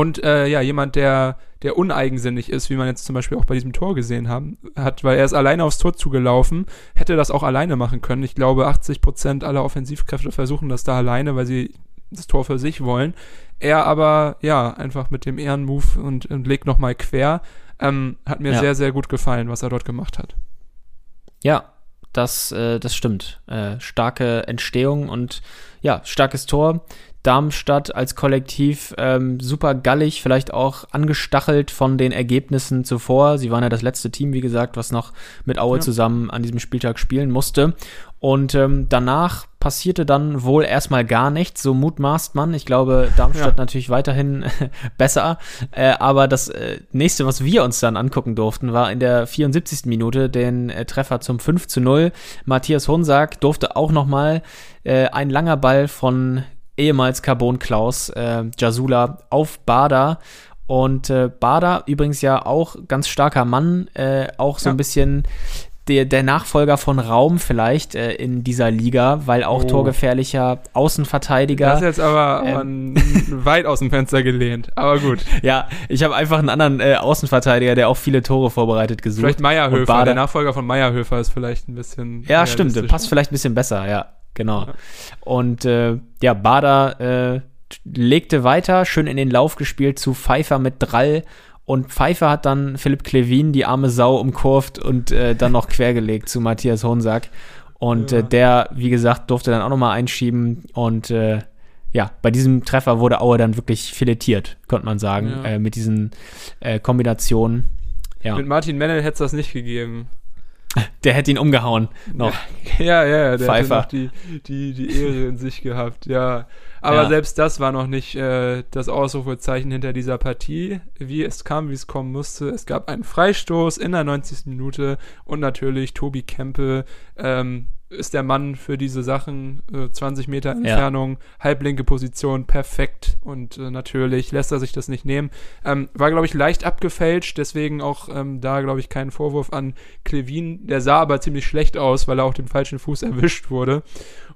und äh, ja, jemand, der, der uneigensinnig ist, wie man jetzt zum Beispiel auch bei diesem Tor gesehen haben, hat, weil er ist alleine aufs Tor zugelaufen, hätte das auch alleine machen können. Ich glaube, 80 Prozent aller Offensivkräfte versuchen das da alleine, weil sie das Tor für sich wollen. Er aber, ja, einfach mit dem Ehrenmove und, und legt nochmal quer. Ähm, hat mir ja. sehr, sehr gut gefallen, was er dort gemacht hat. Ja, das, äh, das stimmt. Äh, starke Entstehung und ja, starkes Tor. Darmstadt als Kollektiv ähm, super gallig, vielleicht auch angestachelt von den Ergebnissen zuvor. Sie waren ja das letzte Team, wie gesagt, was noch mit Aue ja. zusammen an diesem Spieltag spielen musste. Und ähm, danach passierte dann wohl erstmal gar nichts, so mutmaßt man. Ich glaube, Darmstadt ja. natürlich weiterhin [laughs] besser. Äh, aber das äh, nächste, was wir uns dann angucken durften, war in der 74. Minute den äh, Treffer zum 5 zu 0. Matthias Honsack durfte auch nochmal äh, ein langer Ball von ehemals Carbon Klaus, äh, Jasula auf Bader. Und äh, Bader übrigens ja auch ganz starker Mann, äh, auch so ja. ein bisschen der, der Nachfolger von Raum vielleicht äh, in dieser Liga, weil auch oh. torgefährlicher Außenverteidiger. Das ist jetzt aber ähm, weit aus dem Fenster gelehnt, aber gut. [laughs] ja, ich habe einfach einen anderen äh, Außenverteidiger, der auch viele Tore vorbereitet gesucht. Vielleicht Meierhöfer, der Nachfolger von Meierhöfer ist vielleicht ein bisschen. Ja, stimmt, passt vielleicht ein bisschen besser, ja, genau. Und äh, ja, Bader äh, legte weiter, schön in den Lauf gespielt zu Pfeiffer mit Drall und Pfeiffer hat dann Philipp Klevin, die arme Sau, umkurvt und äh, dann noch quergelegt zu Matthias Honsack. Und äh, ja. der, wie gesagt, durfte dann auch nochmal einschieben. Und äh, ja, bei diesem Treffer wurde Aue dann wirklich filetiert, könnte man sagen, ja. äh, mit diesen Kombinationen. Ja. Mit Martin Mennel hätte es das nicht gegeben. Der hätte ihn umgehauen noch. [laughs] Ja, ja, ja der Pfeiffer. hätte noch die, die, die Ehre in sich gehabt, ja. Aber ja. selbst das war noch nicht äh, das Ausrufezeichen hinter dieser Partie, wie es kam, wie es kommen musste. Es gab einen Freistoß in der 90. Minute und natürlich Tobi Kempe ähm, ist der Mann für diese Sachen. Äh, 20 Meter Entfernung, ja. halblinke Position, perfekt. Und äh, natürlich lässt er sich das nicht nehmen. Ähm, war, glaube ich, leicht abgefälscht, deswegen auch ähm, da, glaube ich, keinen Vorwurf an Klevin. Der sah aber ziemlich schlecht aus, weil er auch den falschen Fuß erwischt wurde.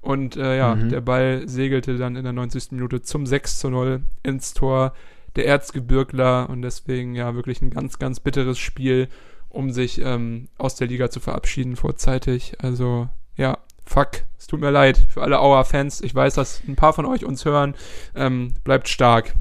Und äh, ja, mhm. der Ball segelte dann in der 90. Minute zum 6 zu 0 ins Tor der Erzgebirgler und deswegen ja wirklich ein ganz, ganz bitteres Spiel, um sich ähm, aus der Liga zu verabschieden vorzeitig. Also ja, fuck, es tut mir leid für alle Auer-Fans. Ich weiß, dass ein paar von euch uns hören. Ähm, bleibt stark.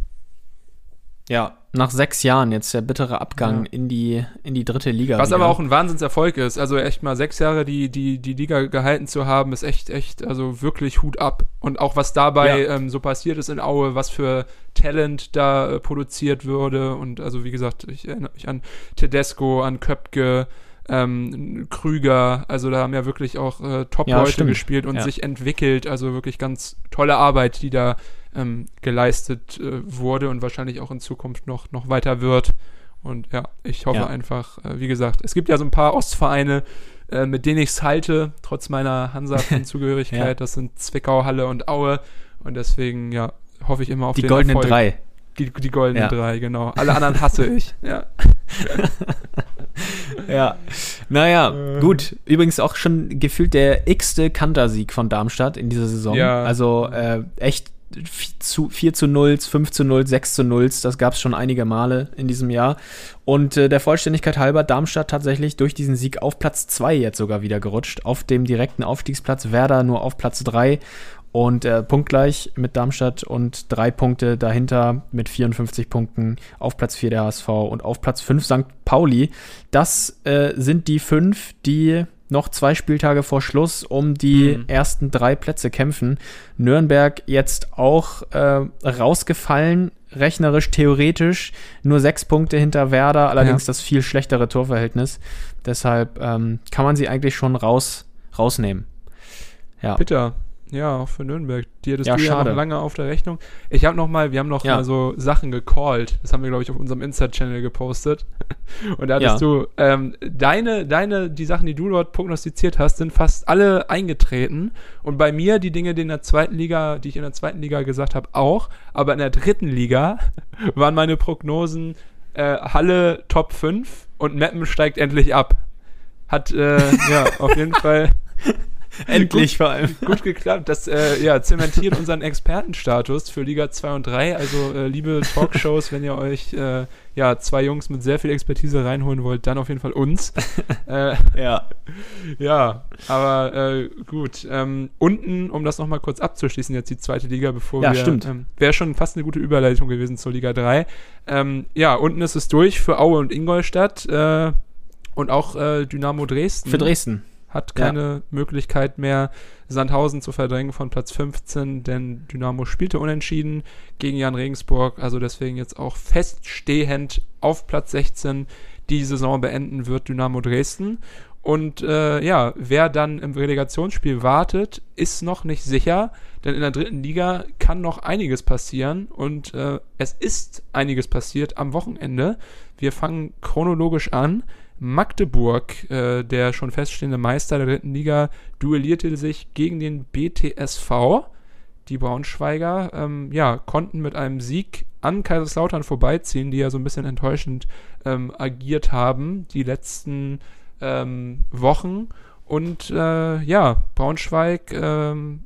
Ja, nach sechs Jahren jetzt der bittere Abgang ja. in, die, in die dritte Liga. Was wieder. aber auch ein Wahnsinnserfolg ist. Also echt mal sechs Jahre die, die, die Liga gehalten zu haben, ist echt, echt, also wirklich Hut ab. Und auch was dabei ja. ähm, so passiert ist in Aue, was für Talent da äh, produziert würde. Und also wie gesagt, ich erinnere mich an Tedesco, an Köpke, ähm, Krüger, also da haben ja wirklich auch äh, Top-Leute ja, gespielt und ja. sich entwickelt, also wirklich ganz tolle Arbeit, die da ähm, geleistet äh, wurde und wahrscheinlich auch in Zukunft noch, noch weiter wird. Und ja, ich hoffe ja. einfach, äh, wie gesagt, es gibt ja so ein paar Ostvereine, äh, mit denen ich es halte, trotz meiner Hansa-Zugehörigkeit. [laughs] Das sind Zwickau, Halle und Aue. Und deswegen, ja, hoffe ich immer auf die den goldenen Erfolg. drei. Die, die goldenen ja. drei, genau. Alle anderen hasse ich. [laughs] Ja. ja. Naja, äh. gut. Übrigens auch schon gefühlt der x-te Kantersieg von Darmstadt in dieser Saison. Ja. Also äh, echt 4 zu 0, 5 zu 0, 6 zu 0, das gab es schon einige Male in diesem Jahr. Und äh, der Vollständigkeit halber, Darmstadt tatsächlich durch diesen Sieg auf Platz 2 jetzt sogar wieder gerutscht, auf dem direkten Aufstiegsplatz, Werder nur auf Platz 3 und äh, punktgleich mit Darmstadt und drei Punkte dahinter mit 54 Punkten auf Platz 4 der HSV und auf Platz 5 St. Pauli. Das äh, sind die fünf, die noch zwei Spieltage vor Schluss um die mhm. ersten drei Plätze kämpfen. Nürnberg jetzt auch äh, rausgefallen, rechnerisch, theoretisch, nur sechs Punkte hinter Werder, allerdings ja. das viel schlechtere Torverhältnis. Deshalb ähm, kann man sie eigentlich schon raus, rausnehmen. Ja. Bitter. Ja, auch für Nürnberg. Die hattest ja, du ja noch lange auf der Rechnung. Ich habe noch mal, wir haben noch ja. mal so Sachen gecallt. Das haben wir, glaube ich, auf unserem Insta-Channel gepostet. [laughs] Und da hattest ja. du, ähm, deine, deine, die Sachen, die du dort prognostiziert hast, sind fast alle eingetreten. Und bei mir die Dinge, die in der zweiten Liga, die ich in der zweiten Liga gesagt habe, auch. Aber in der dritten Liga [laughs] waren meine Prognosen äh, Halle Top 5 und Meppen steigt endlich ab. Hat, äh, [laughs] ja, auf jeden Fall [laughs] Endlich gut, vor allem. Gut geklappt. Das äh, ja, zementiert unseren Expertenstatus für Liga 2 und 3. Also, äh, liebe Talkshows, wenn ihr euch äh, ja, zwei Jungs mit sehr viel Expertise reinholen wollt, dann auf jeden Fall uns. [laughs] äh, ja. [laughs] Ja, aber äh, gut. Ähm, unten, um das nochmal kurz abzuschließen, jetzt die zweite Liga, bevor ja, wir. stimmt. Ähm, Wäre schon fast eine gute Überleitung gewesen zur Liga 3. Ähm, ja, unten ist es durch für Aue und Ingolstadt äh, und auch Dynamo Dresden. Für Dresden hat keine ja. Möglichkeit mehr, Sandhausen zu verdrängen von Platz 15, denn Dynamo spielte unentschieden gegen Jan Regensburg, also deswegen jetzt auch feststehend auf Platz 16 die Saison beenden wird Dynamo Dresden. Und äh, ja, wer dann im Relegationsspiel wartet, ist noch nicht sicher, denn in der dritten Liga kann noch einiges passieren und äh, es ist einiges passiert am Wochenende. Wir fangen chronologisch an. Magdeburg, äh, der schon feststehende Meister der dritten Liga, duellierte sich gegen den BTSV. die Braunschweiger, ähm, ja, konnten mit einem Sieg an Kaiserslautern vorbeiziehen, die ja so ein bisschen enttäuschend ähm, agiert haben die letzten ähm, Wochen. Und äh, ja, Braunschweig ähm,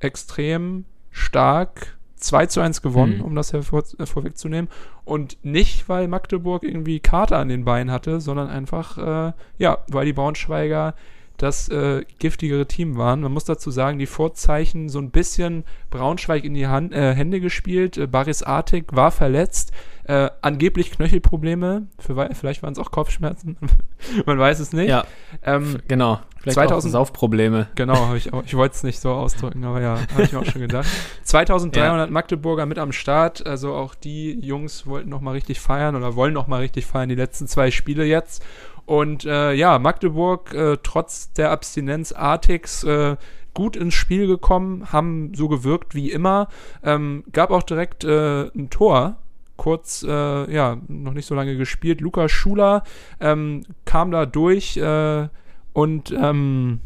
extrem stark 2 zu 1 gewonnen, hm. um das hervor, vorwegzunehmen. Und nicht, weil Magdeburg irgendwie Karte an den Beinen hatte, sondern einfach, äh, ja, weil die Braunschweiger das äh, giftigere Team waren. Man muss dazu sagen, die Vorzeichen so ein bisschen Braunschweig in die Hand, äh, Hände gespielt. Äh, Baris Artig war verletzt. Äh, angeblich Knöchelprobleme. Für, vielleicht waren es auch Kopfschmerzen. [laughs] Man weiß es nicht. Ja, ähm, genau. Vielleicht 2000, auch Saufprobleme. Genau, ich, ich wollte es nicht so ausdrücken, aber ja, habe ich mir auch schon gedacht. [laughs] 2300 ja. Magdeburger mit am Start. Also auch die Jungs wollten noch mal richtig feiern oder wollen noch mal richtig feiern. Die letzten zwei Spiele jetzt. Und äh, ja, Magdeburg äh, trotz der Abstinenz Artix äh, gut ins Spiel gekommen, haben so gewirkt wie immer. Ähm, gab auch direkt äh, ein Tor. Kurz, äh, ja, noch nicht so lange gespielt. Lukas Schuler ähm, kam da durch äh, und ähm,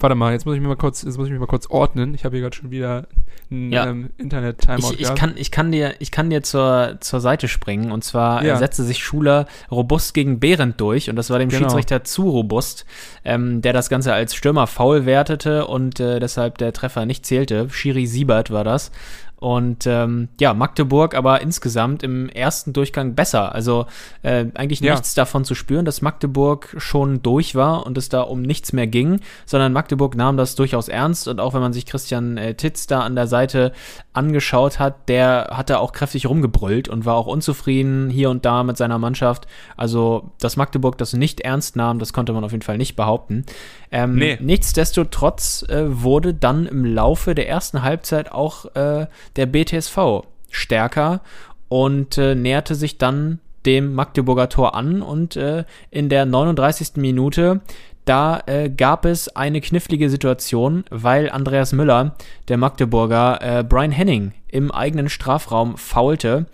warte mal, jetzt muss ich mich mal kurz, jetzt muss ich mich mal kurz ordnen. Ich habe hier gerade schon wieder ein ja. ähm, Internet-Timeout ich, ich kann, ich kann dir, ich kann dir zur, zur Seite springen und zwar ja. setzte sich Schuler robust gegen Behrendt durch und das war dem genau. Schiedsrichter zu robust, ähm, der das Ganze als Stürmer faul wertete und äh, deshalb der Treffer nicht zählte. Schiri Siebert war das. Und ähm, ja, Magdeburg aber insgesamt im ersten Durchgang besser. Also äh, eigentlich ja. nichts davon zu spüren, dass Magdeburg schon durch war und es da um nichts mehr ging, sondern Magdeburg nahm das durchaus ernst. Und auch wenn man sich Christian äh, Titz da an der Seite angeschaut hat, der hat da auch kräftig rumgebrüllt und war auch unzufrieden hier und da mit seiner Mannschaft. Also, dass Magdeburg das nicht ernst nahm, das konnte man auf jeden Fall nicht behaupten. Ähm, nee. Nichtsdestotrotz äh, wurde dann im Laufe der ersten Halbzeit auch äh, der BTSV stärker und äh, näherte sich dann dem Magdeburger Tor an und äh, in der 39. Minute da äh, gab es eine knifflige Situation, weil Andreas Müller, der Magdeburger, äh, Brian Henning im eigenen Strafraum faulte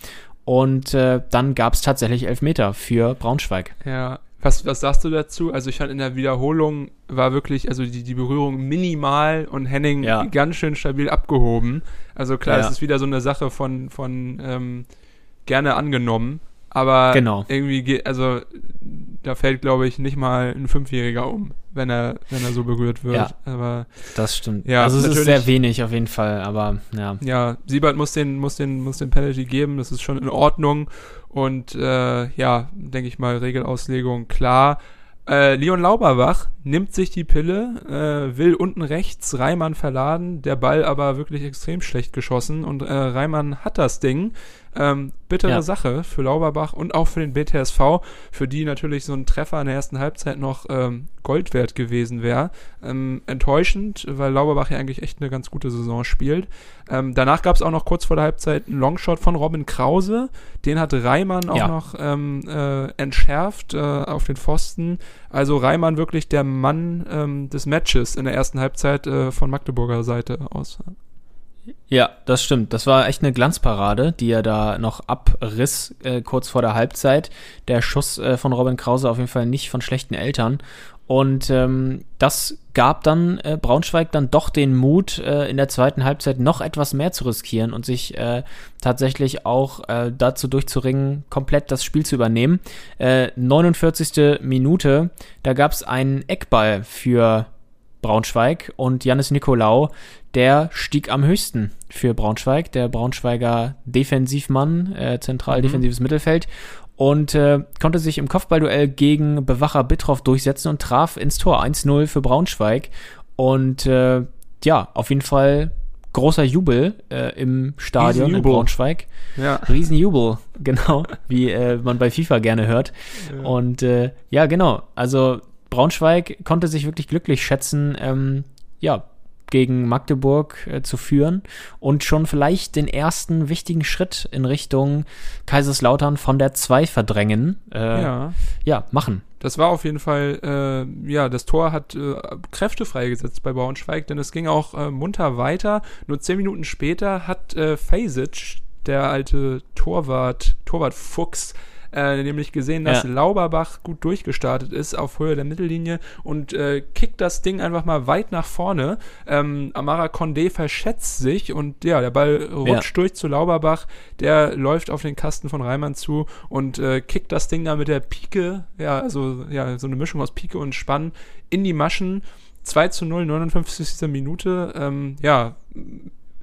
und äh, dann gab es tatsächlich Elfmeter für Braunschweig. Ja, was, was sagst du dazu? Also ich fand in der Wiederholung war wirklich, also die, die Berührung minimal und Henning ja. ganz schön stabil abgehoben. Also klar, ja. es ist wieder so eine Sache von, von ähm, gerne angenommen. Aber genau. irgendwie geht, also da fällt, glaube ich, nicht mal ein Fünfjähriger um, wenn er, wenn er so berührt wird. Ja, aber das stimmt. Ja, also es ist sehr wenig auf jeden Fall, aber ja. Ja, Siebert muss den, muss den, muss den Penalty geben, das ist schon in Ordnung. Und äh, ja, denke ich mal, Regelauslegung klar. Äh, Leon Lauberbach nimmt sich die Pille, äh, will unten rechts Reimann verladen, der Ball aber wirklich extrem schlecht geschossen und äh, Reimann hat das Ding. Ähm, bittere ja. Sache für Lauberbach und auch für den BTSV, für die natürlich so ein Treffer in der ersten Halbzeit noch ähm, Gold wert gewesen wäre. Ähm, enttäuschend, weil Lauberbach ja eigentlich echt eine ganz gute Saison spielt. Ähm, danach gab es auch noch kurz vor der Halbzeit einen Longshot von Robin Krause. Den hat Reimann auch ja. noch ähm, äh, entschärft äh, auf den Pfosten. Also Reimann wirklich der Mann ähm, des Matches in der ersten Halbzeit äh, von Magdeburger Seite aus. Ja, das stimmt. Das war echt eine Glanzparade, die er da noch abriss, äh, kurz vor der Halbzeit. Der Schuss äh, von Robin Krause auf jeden Fall nicht von schlechten Eltern. Und ähm, das gab dann äh, Braunschweig dann doch den Mut, äh, in der zweiten Halbzeit noch etwas mehr zu riskieren und sich äh, tatsächlich auch äh, dazu durchzuringen, komplett das Spiel zu übernehmen. 49. Äh, Minute, da gab es einen Eckball für Braunschweig und Janis Nikolaou, der stieg am höchsten für Braunschweig, der Braunschweiger Defensivmann, äh, zentral mhm. defensives Mittelfeld und äh, konnte sich im Kopfballduell gegen Bewacher Bittroff durchsetzen und traf ins Tor 1-0 für Braunschweig und äh, ja, auf jeden Fall großer Jubel äh, im Stadion in Braunschweig. Ja. Riesenjubel, [laughs] genau, wie äh, man bei FIFA gerne hört. Ja. Und äh, ja, genau, also Braunschweig konnte sich wirklich glücklich schätzen, ähm, ja, gegen Magdeburg äh, zu führen und schon vielleicht den ersten wichtigen Schritt in Richtung Kaiserslautern von der 2 verdrängen. Äh, ja. ja, machen. Das war auf jeden Fall, äh, ja, das Tor hat äh, Kräfte freigesetzt bei Braunschweig, denn es ging auch äh, munter weiter. Nur zehn Minuten später hat äh, Fasic, der alte Torwart, Torwart Fuchs, äh, nämlich gesehen, dass Ja. Lauberbach gut durchgestartet ist auf Höhe der Mittellinie und äh, kickt das Ding einfach mal weit nach vorne. Ähm, Amara Condé verschätzt sich und ja, der Ball rutscht durch zu Lauberbach, der läuft auf den Kasten von Reimann zu und äh, kickt das Ding da mit der Pike, ja, also ja, so eine Mischung aus Pike und Spann in die Maschen. 2 zu 0, 59. Minute. Ähm, ja,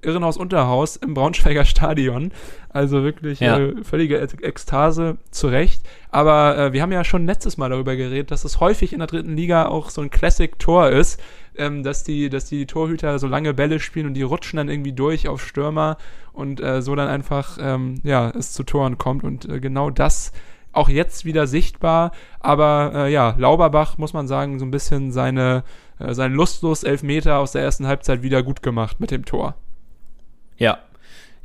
Irrenhaus Unterhaus im Braunschweiger Stadion. Also wirklich Ja. äh, völlige Ek- Ekstase zu Recht. Aber äh, wir haben ja schon letztes Mal darüber geredet, dass es häufig in der dritten Liga auch so ein Classic-Tor ist, ähm, dass, die, dass die Torhüter so lange Bälle spielen und die rutschen dann irgendwie durch auf Stürmer und äh, so dann einfach ähm, ja, es zu Toren kommt. Und äh, genau das auch jetzt wieder sichtbar. Aber äh, ja, Lauberbach, muss man sagen, so ein bisschen seine, äh, seinen lustlos Elfmeter aus der ersten Halbzeit wieder gut gemacht mit dem Tor. Ja,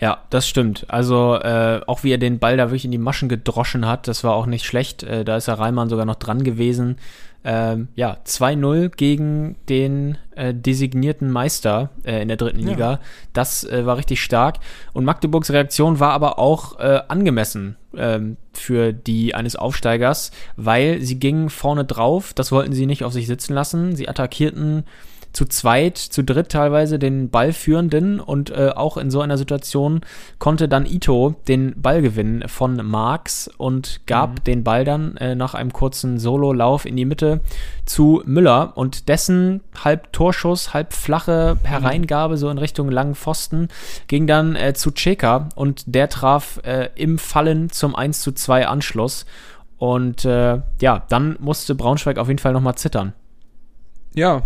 ja, das stimmt. Also äh, auch wie er den Ball da wirklich in die Maschen gedroschen hat, das war auch nicht schlecht. Äh, da ist der Reimann sogar noch dran gewesen. Ähm, ja, 2-0 gegen den äh, designierten Meister äh, in der dritten Ja. Liga. Das äh, war richtig stark. Und Magdeburgs Reaktion war aber auch äh, angemessen ähm, für die eines Aufsteigers, weil sie gingen vorne drauf. Das wollten sie nicht auf sich sitzen lassen. Sie attackierten zu zweit, zu dritt teilweise den Ballführenden und äh, auch in so einer Situation konnte dann Ito den Ball gewinnen von Marx und gab den Ball dann äh, nach einem kurzen Solo-Lauf in die Mitte zu Müller und dessen halb Torschuss, halb flache Hereingabe so in Richtung langen Pfosten ging dann äh, zu Cheka und der traf äh, im Fallen zum 1 zu 2 Anschluss und äh, ja, dann musste Braunschweig auf jeden Fall nochmal zittern. Ja,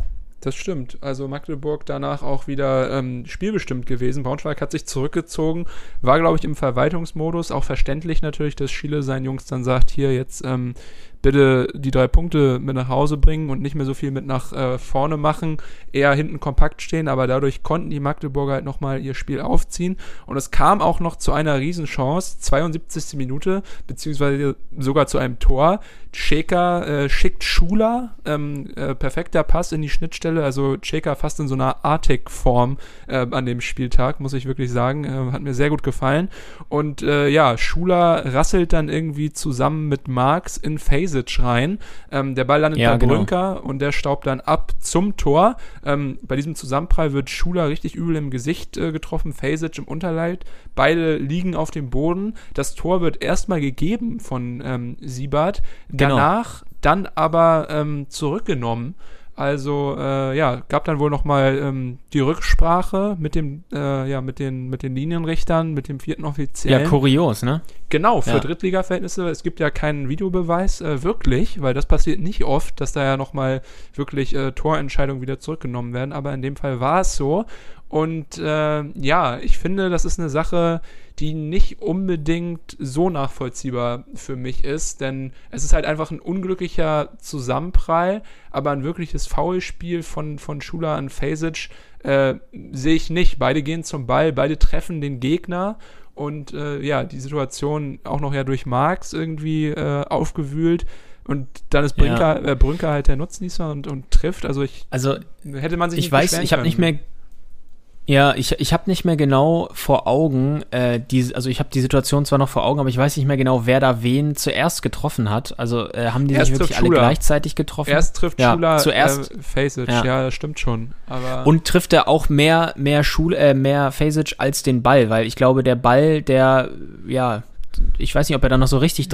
das stimmt. Also Magdeburg danach auch wieder ähm, spielbestimmt gewesen. Braunschweig hat sich zurückgezogen, war, glaube ich, im Verwaltungsmodus. Auch verständlich natürlich, dass Schiele seinen Jungs dann sagt, hier jetzt ähm, bitte die drei Punkte mit nach Hause bringen und nicht mehr so viel mit nach äh, vorne machen, eher hinten kompakt stehen, aber dadurch konnten die Magdeburger halt nochmal ihr Spiel aufziehen und es kam auch noch zu einer Riesenchance, 72. Minute, beziehungsweise sogar zu einem Tor. Cheka äh, schickt Schuler, ähm, äh, perfekter Pass in die Schnittstelle, also Cheka fast in so einer Artig-Form äh, an dem Spieltag, muss ich wirklich sagen, äh, hat mir sehr gut gefallen und äh, ja, Schuler rasselt dann irgendwie zusammen mit Marx in Fasic rein. Ähm, der Ball landet Ja, bei genau. Brünker und der staubt dann ab zum Tor. Ähm, bei diesem Zusammenprall wird Schuler richtig übel im Gesicht äh, getroffen, Fasic im Unterleib. Beide liegen auf dem Boden. Das Tor wird erstmal gegeben von ähm, Siebert. Genau. Danach dann aber ähm, zurückgenommen. Also äh, ja, gab dann wohl nochmal ähm, die Rücksprache mit dem, äh, ja, mit den, mit den Linienrichtern, mit dem vierten Ja, Offiziellen. kurios, ne? Genau, für Ja. Drittliga-Verhältnisse. Es gibt ja keinen Videobeweis, äh, wirklich, weil das passiert nicht oft, dass da ja nochmal wirklich äh, Torentscheidungen wieder zurückgenommen werden. Aber in dem Fall war es so. Und äh, ja, ich finde, das ist eine Sache, die nicht unbedingt so nachvollziehbar für mich ist, denn es ist halt einfach ein unglücklicher Zusammenprall, aber ein wirkliches Foulspiel von, von Schuler an Fasic äh, sehe ich nicht. Beide gehen zum Ball, beide treffen den Gegner und äh, ja, die Situation auch noch ja durch Marx irgendwie äh, aufgewühlt. Und dann ist Brünker, äh, Brünker halt der Nutznießer und, und trifft. Also ich Also hätte man sich ich nicht weiß, ich habe nicht mehr. Ja, ich, ich habe nicht mehr genau vor Augen, äh, die, also ich habe die Situation zwar noch vor Augen, aber ich weiß nicht mehr genau, wer da wen zuerst getroffen hat. Also äh, haben die Erst sich wirklich alle gleichzeitig getroffen? Erst trifft Ja, Schuler zuerst- äh, Fasic, Ja. ja. das stimmt schon. Aber Und trifft er auch mehr, mehr Schul, äh, mehr Fasic als den Ball, weil ich glaube, der Ball, der, ja, ich weiß nicht, ob er da noch so richtig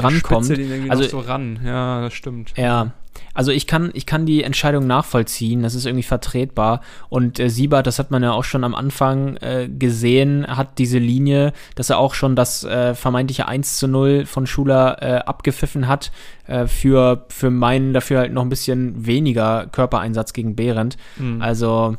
ihn irgendwie Also so ran. Ja, das stimmt. Ja, also ich kann, ich kann die Entscheidung nachvollziehen, das ist irgendwie vertretbar. Und äh, Siebert, das hat man ja auch schon am Anfang äh, gesehen, hat diese Linie, dass er auch schon das äh, vermeintliche 1 zu 0 von Schuler äh, abgepfiffen hat, äh, für, für meinen dafür halt noch ein bisschen weniger Körpereinsatz gegen Behrendt. Also,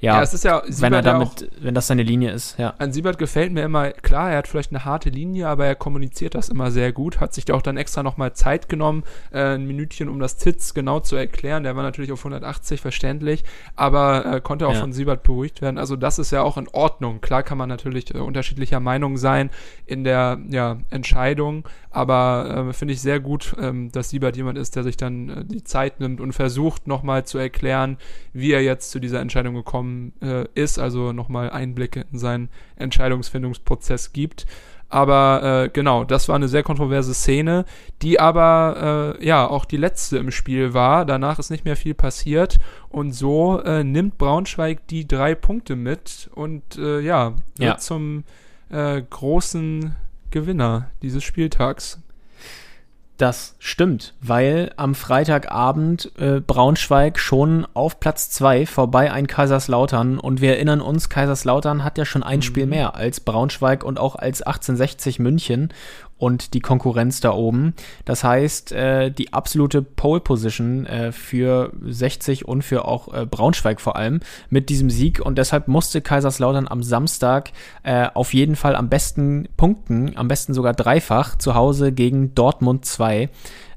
ja, Ja, es ist ja, wenn er Siebert ja damit, wenn das seine Linie ist, ja. An Siebert gefällt mir immer, klar, er hat vielleicht eine harte Linie, aber er kommuniziert das immer sehr gut, hat sich da auch dann extra nochmal Zeit genommen, äh, ein Minütchen, um das Titz genau zu erklären. Der war natürlich auf 180 verständlich, aber äh, konnte auch Ja. von Siebert beruhigt werden. Also das ist ja auch in Ordnung. Klar kann man natürlich äh, unterschiedlicher Meinung sein in der ja, Entscheidung, aber äh, finde ich sehr gut, ähm, dass Siebert jemand ist, der sich dann äh, die Zeit nimmt und versucht nochmal zu erklären, wie er jetzt zu dieser Entscheidung gekommen äh, ist, also nochmal Einblicke in seinen Entscheidungsfindungsprozess gibt. Aber äh, genau, das war eine sehr kontroverse Szene, die aber äh, ja auch die letzte im Spiel war. Danach ist nicht mehr viel passiert und so äh, nimmt Braunschweig die drei Punkte mit und äh, ja, wird Ja. zum äh, großen Gewinner dieses Spieltags. Das stimmt, weil am Freitagabend äh, Braunschweig schon auf Platz 2 vorbei ein Kaiserslautern. Und wir erinnern uns, Kaiserslautern hat ja schon ein Spiel mehr als Braunschweig und auch als 1860 München und die Konkurrenz da oben. Das heißt, äh, die absolute Pole Position äh, für 60 und für auch äh, Braunschweig vor allem mit diesem Sieg und deshalb musste Kaiserslautern am Samstag äh, auf jeden Fall am besten punkten, am besten sogar dreifach zu Hause gegen Dortmund 2.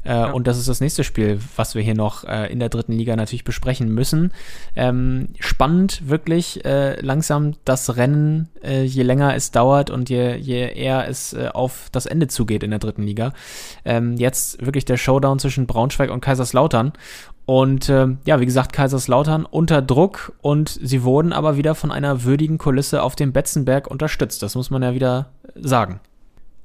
Äh, Und das ist das nächste Spiel, was wir hier noch äh, in der dritten Liga natürlich besprechen müssen. Ähm, spannend, wirklich äh, langsam das Rennen, äh, je länger es dauert und je, je eher es äh, auf das Ende zugeht in der dritten Liga. Ähm, jetzt wirklich der Showdown zwischen Braunschweig und Kaiserslautern. Und ähm, ja, wie gesagt, Kaiserslautern unter Druck und sie wurden aber wieder von einer würdigen Kulisse auf dem Betzenberg unterstützt. Das muss man ja wieder sagen.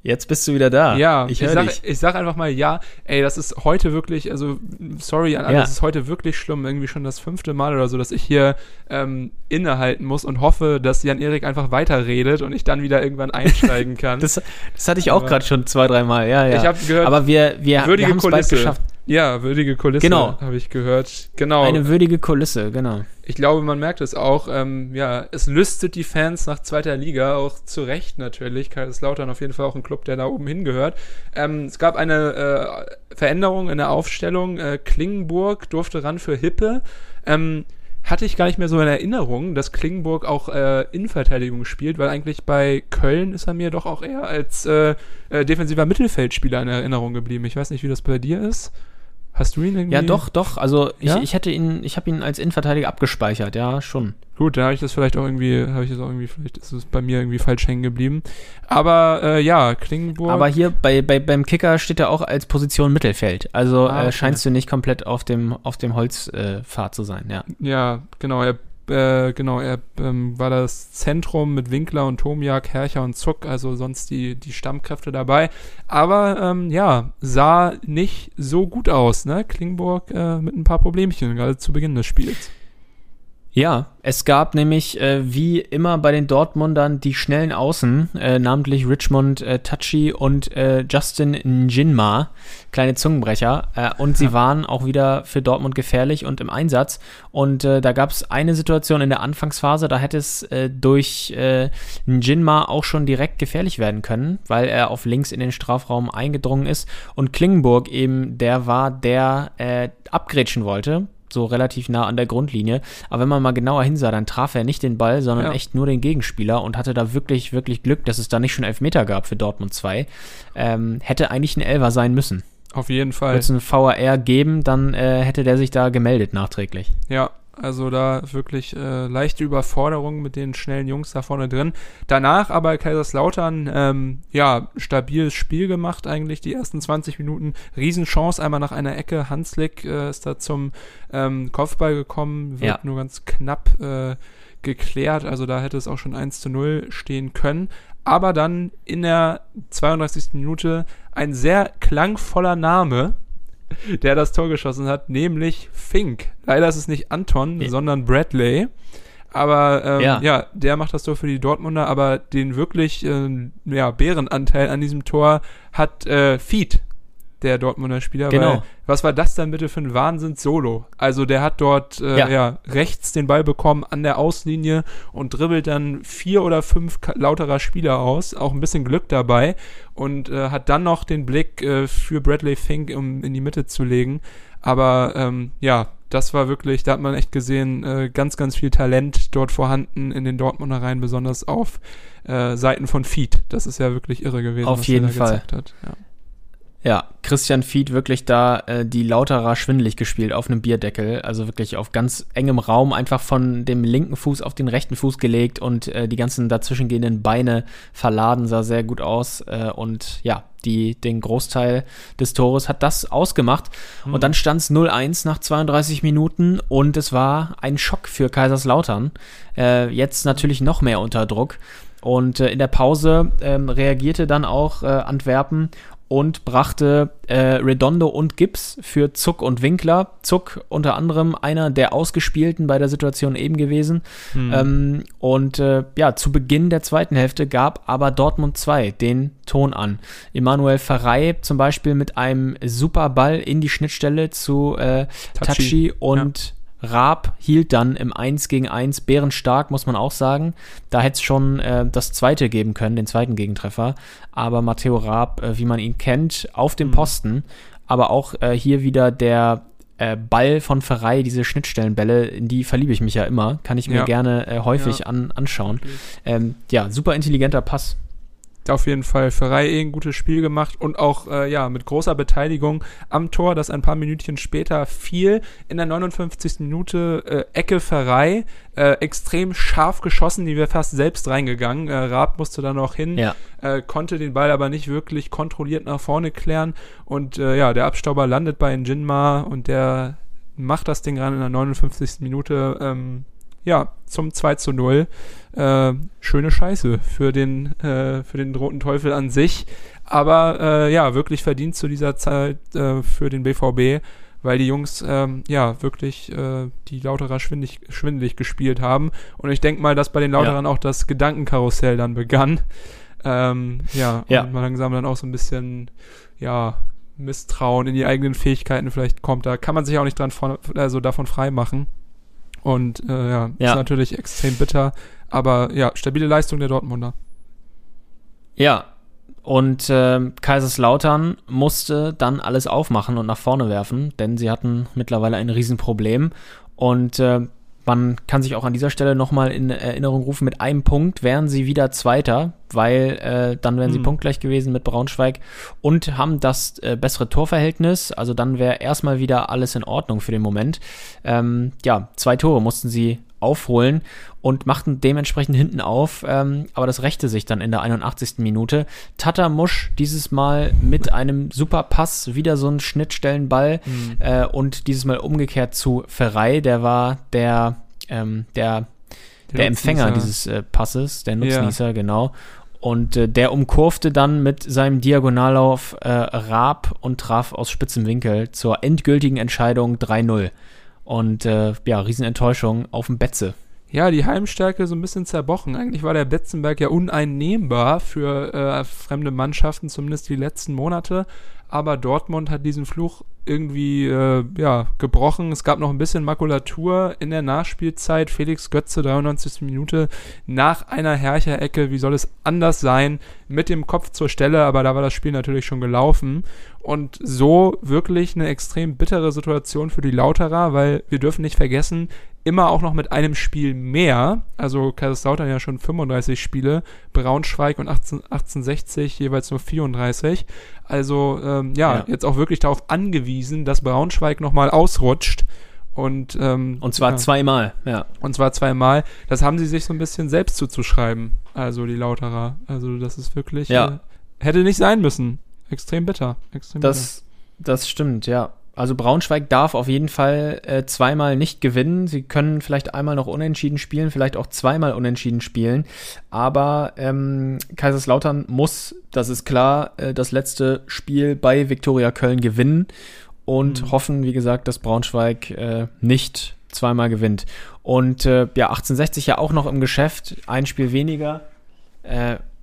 Jetzt bist du wieder da. Ja, ich ich, sag, ich sag einfach mal, ja, ey, das ist heute wirklich, also sorry an alle, Ja. das ist heute wirklich schlimm, irgendwie schon das fünfte Mal oder so, dass ich hier ähm, innehalten muss und hoffe, dass Jan-Erik einfach weiterredet und ich dann wieder irgendwann einsteigen [laughs] kann. Das, das hatte ich auch gerade schon zwei, dreimal, ja, ja. Ich hab gehört, Aber wir, wir, wir haben es bald geschafft. Ja, würdige Kulisse, Genau. habe ich gehört. Genau. Eine würdige Kulisse, genau. ich glaube, man merkt es auch. Ähm, ja, es lüstet die Fans nach zweiter Liga, auch zu Recht natürlich. Kaiserslautern auf jeden Fall auch ein Club, der da oben hingehört. Ähm, es gab eine äh, Veränderung in der Aufstellung. Äh, Klingenburg durfte ran für Hippe. Ähm, hatte ich gar nicht mehr so in Erinnerung, dass Klingenburg auch äh, Innenverteidigung spielt, weil eigentlich bei Köln ist er mir doch auch eher als äh, äh, defensiver Mittelfeldspieler in Erinnerung geblieben. Ich weiß nicht, wie das bei dir ist. Hast du ihn irgendwie? Ja, doch, doch. Also ich, Ja? ich hätte ihn, ich habe ihn als Innenverteidiger abgespeichert, ja, schon. Gut, dann habe ich das vielleicht auch irgendwie, habe ich das auch irgendwie, vielleicht ist es bei mir irgendwie falsch hängen geblieben. Aber äh, ja, Klingenburg. Aber hier bei, bei, beim Kicker steht er auch als Position Mittelfeld. Also Ah, äh, okay. scheinst du nicht komplett auf dem, auf dem Holzpfad äh, zu sein, ja. ja, genau, er, äh, genau, er ähm, war das Zentrum mit Winkler und Tomiak, Hercher und Zuck, also sonst die, die Stammkräfte dabei. Aber ähm, ja, sah nicht so gut aus, ne? Klingenburg äh, mit ein paar Problemchen, gerade zu Beginn des Spiels. Ja, es gab nämlich äh, wie immer bei den Dortmundern die schnellen Außen, äh, namentlich Richmond äh, Tachi und äh, Justin Njinma, kleine Zungenbrecher. Äh, und sie waren auch wieder für Dortmund gefährlich und im Einsatz. Und äh, da gab es eine Situation in der Anfangsphase, da hätte es äh, durch äh, Njinma auch schon direkt gefährlich werden können, weil er auf links in den Strafraum eingedrungen ist. Und Klingenburg eben der war, der abgrätschen wollte so relativ nah an der Grundlinie. Aber wenn man mal genauer hinsah, dann traf er nicht den Ball, sondern Ja. echt nur den Gegenspieler und hatte da wirklich, wirklich Glück, dass es da nicht schon Elfmeter gab für Dortmund 2. Ähm, hätte eigentlich ein Elfer sein müssen. Auf jeden Fall. Würde es einen VAR geben, dann äh, hätte der sich da gemeldet nachträglich. Ja, also da wirklich äh, leichte Überforderung mit den schnellen Jungs da vorne drin. Danach aber Kaiserslautern, ähm, ja, stabiles Spiel gemacht eigentlich, die ersten 20 Minuten. Riesenchance, einmal nach einer Ecke. Hanslick äh, ist da zum ähm, Kopfball gekommen, wird Ja. nur ganz knapp äh, geklärt. Also da hätte es auch schon 1 zu 0 stehen können. Aber dann in der 32. Minute ein sehr klangvoller Name, [laughs] der das Tor geschossen hat, nämlich Fink. Leider ist es nicht Anton, Ja. sondern Bradley. Aber ähm, Ja. ja. der macht das Tor für die Dortmunder, aber den wirklich ähm, ja, Bärenanteil an diesem Tor hat äh, Fied, der Dortmunder Spieler. Genau. Was war das dann bitte für ein Wahnsinns-Solo? Also der hat dort äh, Ja. ja. rechts den Ball bekommen an der Auslinie und dribbelt dann vier oder fünf lauterer Spieler aus, auch ein bisschen Glück dabei und äh, hat dann noch den Blick äh, für Bradley Fink, um in die Mitte zu legen. Aber ähm, ja, das war wirklich, da hat man echt gesehen, äh, ganz, ganz viel Talent dort vorhanden in den Dortmunder Reihen, besonders auf äh, Seiten von Feed. Das ist ja wirklich irre gewesen, Auf was jeden er da Fall. gezeigt hat. Ja. Ja, Christian Fied wirklich da äh, die Lauterer schwindelig gespielt auf einem Bierdeckel. Also wirklich auf ganz engem Raum einfach von dem linken Fuß auf den rechten Fuß gelegt und äh, die ganzen dazwischengehenden Beine verladen, sah sehr gut aus. Äh, und ja, die, den Großteil des Tores hat das ausgemacht. Und dann stand es 0-1 nach 32 Minuten und es war ein Schock für Kaiserslautern. Äh, jetzt natürlich noch mehr unter Druck. Und äh, in der Pause ähm, reagierte dann auch äh, Antwerpen und brachte äh, Redondo und Gibbs für Zuck und Winkler. Zuck unter anderem einer der Ausgespielten bei der Situation eben gewesen. Mhm. Ähm, und äh, ja, zu Beginn der zweiten Hälfte gab aber Dortmund 2 den Ton an. Emanuel Ferrei zum Beispiel mit einem super Ball in die Schnittstelle zu äh, Tachi. Tachi und ja. Raab hielt dann im 1 gegen 1 bärenstark, muss man auch sagen. Da hätte es schon äh, das zweite geben können, den zweiten Gegentreffer. Aber Matteo Raab, äh, wie man ihn kennt, auf dem mhm. Posten. Aber auch äh, hier wieder der äh, Ball von Ferrei, diese Schnittstellenbälle, in die verliebe ich mich ja immer. Kann ich mir ja. gerne äh, häufig ja. an, anschauen. Ähm, ja, super intelligenter Pass auf jeden Fall Ferrei eh ein gutes Spiel gemacht und auch äh, ja mit großer Beteiligung am Tor, das ein paar Minütchen später fiel. In der 59. Minute äh, Ecke Ferrei, äh, extrem scharf geschossen, die wäre fast selbst reingegangen. Äh, Raab musste da noch hin, ja. äh, konnte den Ball aber nicht wirklich kontrolliert nach vorne klären und äh, ja, der Abstauber landet bei Njinma und der macht das Ding ran in der 59. Minute. Ähm, ja, zum 2 zu 0. Äh, schöne Scheiße für den, äh, für den Roten Teufel an sich. Aber äh, ja, wirklich verdient zu dieser Zeit äh, für den BVB, weil die Jungs ähm, ja wirklich äh, die Lauterer schwindig, schwindelig gespielt haben. Und ich denke mal, dass bei den Lauterern ja. auch das Gedankenkarussell dann begann. Ähm, ja, ja. und man langsam dann auch so ein bisschen, ja, Misstrauen in die eigenen Fähigkeiten vielleicht kommt. Da kann man sich auch nicht dran von, also davon frei machen. Und äh, ja, ja, ist natürlich extrem bitter. Aber ja, stabile Leistung der Dortmunder. Ja, und äh, Kaiserslautern musste dann alles aufmachen und nach vorne werfen, denn sie hatten mittlerweile ein Riesenproblem. Und äh, man kann sich auch an dieser Stelle nochmal in Erinnerung rufen, mit einem Punkt wären sie wieder Zweiter, weil äh, dann wären sie hm. punktgleich gewesen mit Braunschweig und haben das äh, bessere Torverhältnis. Also dann wäre erstmal wieder alles in Ordnung für den Moment. Ähm, ja, zwei Tore mussten sie aufholen und machten dementsprechend hinten auf, ähm, aber das rächte sich dann in der 81. Minute. Tata Musch dieses Mal mit einem super Pass, wieder so ein Schnittstellenball mhm. äh, und dieses Mal umgekehrt zu Ferrei, der war der, ähm, der, der, der Empfänger dieses äh, Passes, der Nutznießer, ja. genau. Und äh, der umkurfte dann mit seinem Diagonallauf äh, Raab und traf aus spitzem Winkel zur endgültigen Entscheidung 3-0. Und äh, ja, Riesenenttäuschung auf dem Betze. Ja, die Heimstärke so ein bisschen zerbrochen. Eigentlich war der Betzenberg ja uneinnehmbar für äh, fremde Mannschaften, zumindest die letzten Monate aber Dortmund hat diesen Fluch irgendwie äh, ja, gebrochen. Es gab noch ein bisschen Makulatur in der Nachspielzeit. Felix Götze, 93. Minute, nach einer Hercher-Ecke. Wie soll es anders sein? Mit dem Kopf zur Stelle, aber da war das Spiel natürlich schon gelaufen. Und so wirklich eine extrem bittere Situation für die Lauterer, weil wir dürfen nicht vergessen, immer auch noch mit einem Spiel mehr, also Kaiserslautern ja schon 35 Spiele, Braunschweig und 18, 1860 jeweils nur 34. Also ähm, ja, ja, jetzt auch wirklich darauf angewiesen, dass Braunschweig nochmal ausrutscht. Und, ähm, und zwar ja. zweimal, ja. Und zwar zweimal. Das haben sie sich so ein bisschen selbst zuzuschreiben, also die Lauterer. Also das ist wirklich, ja. äh, hätte nicht sein müssen. Extrem bitter. Extrem das, bitter. das stimmt, ja. Also Braunschweig darf auf jeden Fall äh, zweimal nicht gewinnen. Sie können vielleicht einmal noch unentschieden spielen, vielleicht auch zweimal unentschieden spielen. Aber ähm, Kaiserslautern muss, das ist klar, äh, das letzte Spiel bei Viktoria Köln gewinnen und mhm. hoffen, wie gesagt, dass Braunschweig äh, nicht zweimal gewinnt. Und äh, ja, 1860 ja auch noch im Geschäft, ein Spiel weniger.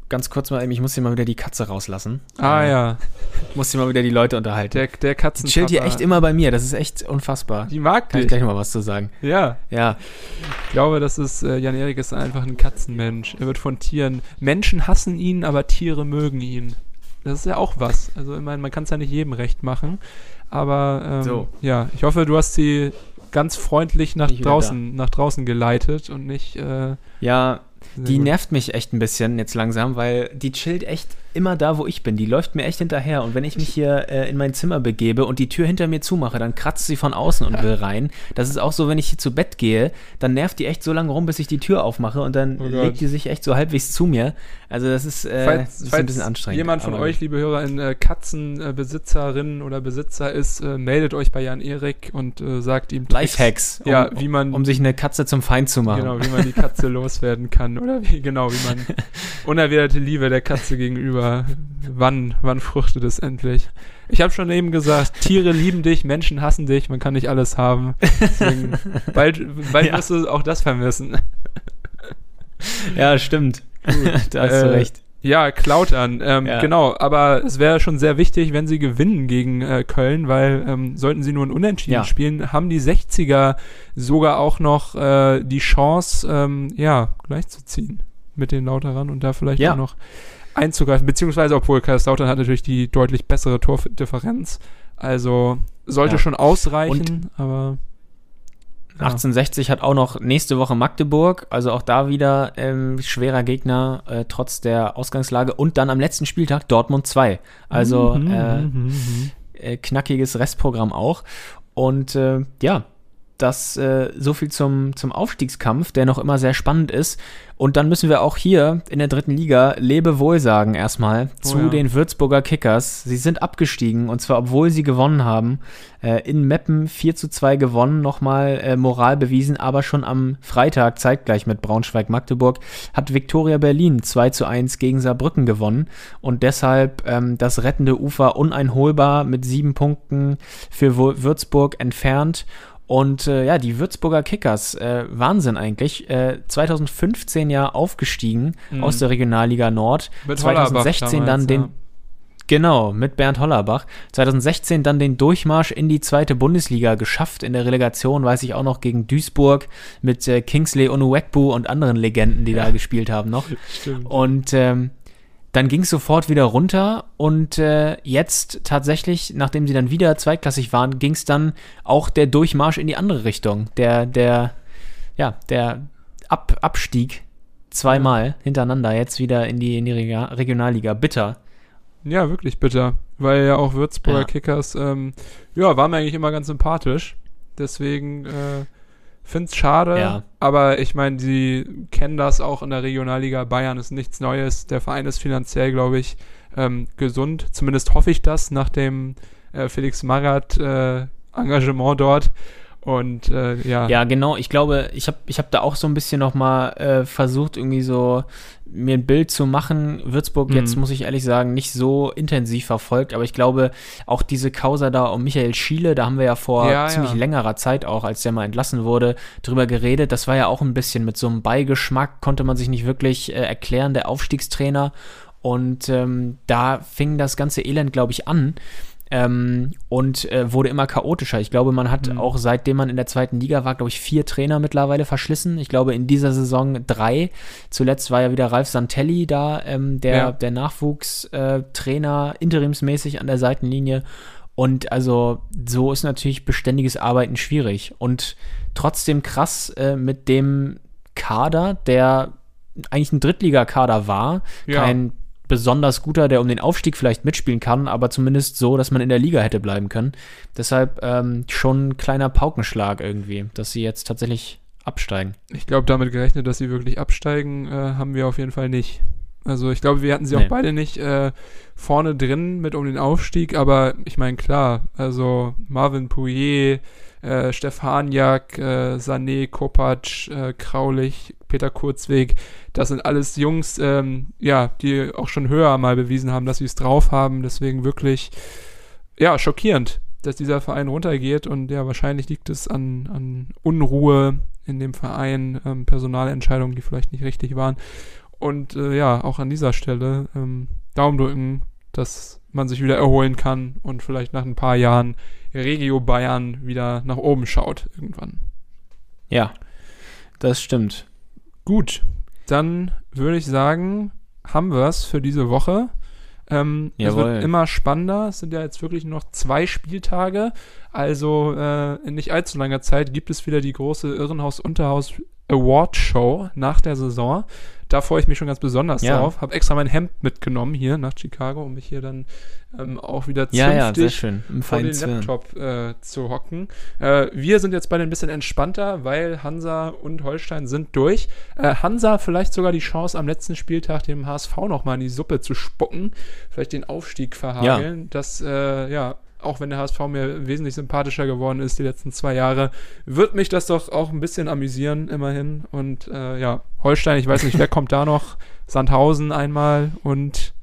Ganz kurz mal, ich muss hier mal wieder die Katze rauslassen. Ah äh, ja. [laughs] Muss hier mal wieder die Leute unterhalten. Der, der Katzen. Die chillt hier echt immer bei mir, das ist echt unfassbar. Die mag Kann dich. ich gleich mal was zu sagen. Ja. Ja. Ich glaube, das ist, äh, Jan-Erik ist einfach ein Katzenmensch. Er wird von Tieren, Menschen hassen ihn, aber Tiere mögen ihn. Das ist ja auch was. Also ich meine, man kann es ja nicht jedem recht machen. Aber ähm, so. ja, ich hoffe, du hast sie ganz freundlich nach draußen, nach draußen geleitet und nicht. Äh, ja, die nervt mich echt ein bisschen jetzt langsam, weil die chillt echt immer da, wo ich bin. Die läuft mir echt hinterher. Und wenn ich mich hier äh, in mein Zimmer begebe und die Tür hinter mir zumache, dann kratzt sie von außen und will rein. Das ist auch so, wenn ich hier zu Bett gehe, dann nervt die echt so lange rum, bis ich die Tür aufmache und dann Oh legt die sich echt so halbwegs zu mir. Also das ist, äh, falls, ist falls ein bisschen anstrengend. jemand von euch, liebe Hörer, in äh, Katzenbesitzerinnen oder Besitzer ist, äh, meldet euch bei Jan Erik und äh, sagt ihm Tricks, Lifehacks, um, Ja, wie man um sich eine Katze zum Feind zu machen. Genau, wie man die Katze [laughs] loswerden kann oder wie, genau, wie man [laughs] unerwiderte Liebe der Katze gegenüber, wann, wann fruchtet es endlich? Ich habe schon eben gesagt, Tiere lieben dich, Menschen hassen dich, man kann nicht alles haben. Deswegen, [laughs] bald, bald Ja. wirst du auch das vermissen. [laughs] Ja, stimmt. [laughs] da hast du Äh, recht. Ja, klaut an. Ähm, Ja. Genau, aber es wäre schon sehr wichtig, wenn sie gewinnen gegen äh, Köln, weil ähm, sollten sie nur ein Unentschieden Ja. spielen, haben die 60er sogar auch noch äh, die Chance, ähm, ja, gleichzuziehen mit den Lauterern und da vielleicht Ja. auch noch einzugreifen. Beziehungsweise, obwohl Kaiserslautern hat natürlich die deutlich bessere Tordifferenz. Also sollte Ja. schon ausreichen, aber ja. 1860 hat auch noch nächste Woche Magdeburg, also auch da wieder ähm, schwerer Gegner, äh, trotz der Ausgangslage. Und dann am letzten Spieltag Dortmund 2. Also Mhm, äh, mhm, mhm. äh, knackiges Restprogramm auch. Und äh, ja, das äh, so viel zum, zum Aufstiegskampf, der noch immer sehr spannend ist. Und dann müssen wir auch hier in der dritten Liga Lebewohl sagen erstmal Oh zu ja. den Würzburger Kickers. Sie sind abgestiegen und zwar obwohl sie gewonnen haben. Äh, in Meppen 4 zu 2 gewonnen, nochmal äh, Moral bewiesen, aber schon am Freitag, zeitgleich mit Braunschweig-Magdeburg, hat Viktoria Berlin 2 zu 1 gegen Saarbrücken gewonnen und deshalb ähm, das rettende Ufer uneinholbar mit sieben Punkten für Würzburg entfernt. Und äh, ja, die Würzburger Kickers, äh, Wahnsinn eigentlich, äh, 2015 ja aufgestiegen Mhm. aus der Regionalliga Nord, Mit Hollerbach 2016 dann damals, den, ja. Genau, mit Bernd Hollerbach. 2016 dann den Durchmarsch in die zweite Bundesliga geschafft. In der Relegation weiß ich auch noch gegen Duisburg mit äh, Kingsley Onuwekbu und anderen Legenden, die da gespielt haben noch. [laughs] Stimmt. Und ähm, dann ging es sofort wieder runter und äh, jetzt tatsächlich, nachdem sie dann wieder zweitklassig waren, ging es dann auch der Durchmarsch in die andere Richtung. Der, der, ja, der Ab Abstieg zweimal hintereinander jetzt wieder in die, in die Rega- Regionalliga. Bitter. Ja, wirklich bitter. Weil ja auch Würzburger Ja. Kickers, ähm, ja, waren mir eigentlich immer ganz sympathisch. Deswegen äh, find's schade. Ja. Aber ich meine, sie kennen das auch in der Regionalliga. Bayern ist nichts Neues. Der Verein ist finanziell, glaube ich, ähm, gesund. Zumindest hoffe ich das nach dem äh, Felix Magath äh, Engagement dort. Und äh, ja, Ja, genau. Ich glaube, ich habe ich hab da auch so ein bisschen noch mal äh, versucht, irgendwie so mir ein Bild zu machen. Würzburg Mhm. jetzt, muss ich ehrlich sagen, nicht so intensiv verfolgt, aber ich glaube, auch diese Causa da um Michael Schiele, da haben wir ja vor Ja, ziemlich ja. längerer Zeit auch, als der mal entlassen wurde, drüber geredet. Das war ja auch ein bisschen mit so einem Beigeschmack, konnte man sich nicht wirklich äh, erklären, der Aufstiegstrainer. Und ähm, da fing das ganze Elend, glaube ich, an. Ähm, und äh, wurde immer chaotischer. Ich glaube, man hat Mhm. auch seitdem man in der zweiten Liga war, glaube ich, vier Trainer mittlerweile verschlissen. Ich glaube, in dieser Saison drei. Zuletzt war ja wieder Ralf Santelli da, ähm, der, Ja. der Nachwuchstrainer, interimsmäßig an der Seitenlinie. Und also so ist natürlich beständiges Arbeiten schwierig. Und trotzdem krass äh, mit dem Kader, der eigentlich ein Drittligakader war, Ja. kein besonders guter, der um den Aufstieg vielleicht mitspielen kann, aber zumindest so, dass man in der Liga hätte bleiben können. Deshalb ähm, schon ein kleiner Paukenschlag irgendwie, dass sie jetzt tatsächlich absteigen. Ich glaube, damit gerechnet, dass sie wirklich absteigen, äh, haben wir auf jeden Fall nicht. Also ich glaube, wir hatten sie Nee. auch beide nicht äh, vorne drin mit um den Aufstieg, aber ich meine, klar, also Marvin Pouillet, äh, Stefaniak, äh, Sané, Kopacz, äh, Kraulich, Peter Kurzweg, das sind alles Jungs, ähm, ja, die auch schon höher mal bewiesen haben, dass sie es drauf haben. Deswegen wirklich, ja, schockierend, dass dieser Verein runtergeht und ja, wahrscheinlich liegt es an, an Unruhe in dem Verein, ähm, Personalentscheidungen, die vielleicht nicht richtig waren. Und äh, ja, auch an dieser Stelle ähm, Daumen drücken, dass man sich wieder erholen kann und vielleicht nach ein paar Jahren Regio Bayern wieder nach oben schaut irgendwann. Ja, das stimmt. Gut, dann würde ich sagen, haben wir es für diese Woche. Ähm, es wird immer spannender. Es sind ja jetzt wirklich nur noch zwei Spieltage. Also äh, in nicht allzu langer Zeit gibt es wieder die große Irrenhaus-Unterhaus Award Show nach der Saison. Da freue ich mich schon ganz besonders Ja. drauf. Habe extra mein Hemd mitgenommen hier nach Chicago, um mich hier dann ähm, auch wieder Ja, ja, zünftig sehr schön. Im vor den Zwirn. Laptop äh, zu hocken. Äh, wir sind jetzt beide ein bisschen entspannter, weil Hansa und Holstein sind durch. Äh, Hansa vielleicht sogar die Chance, am letzten Spieltag dem HSV nochmal in die Suppe zu spucken, vielleicht den Aufstieg verhageln. Das, äh, ja, auch wenn der HSV mir wesentlich sympathischer geworden ist die letzten zwei Jahre, wird mich das doch auch ein bisschen amüsieren, immerhin. Und äh, ja, Holstein, ich weiß nicht, wer kommt da noch? [laughs] Sandhausen einmal und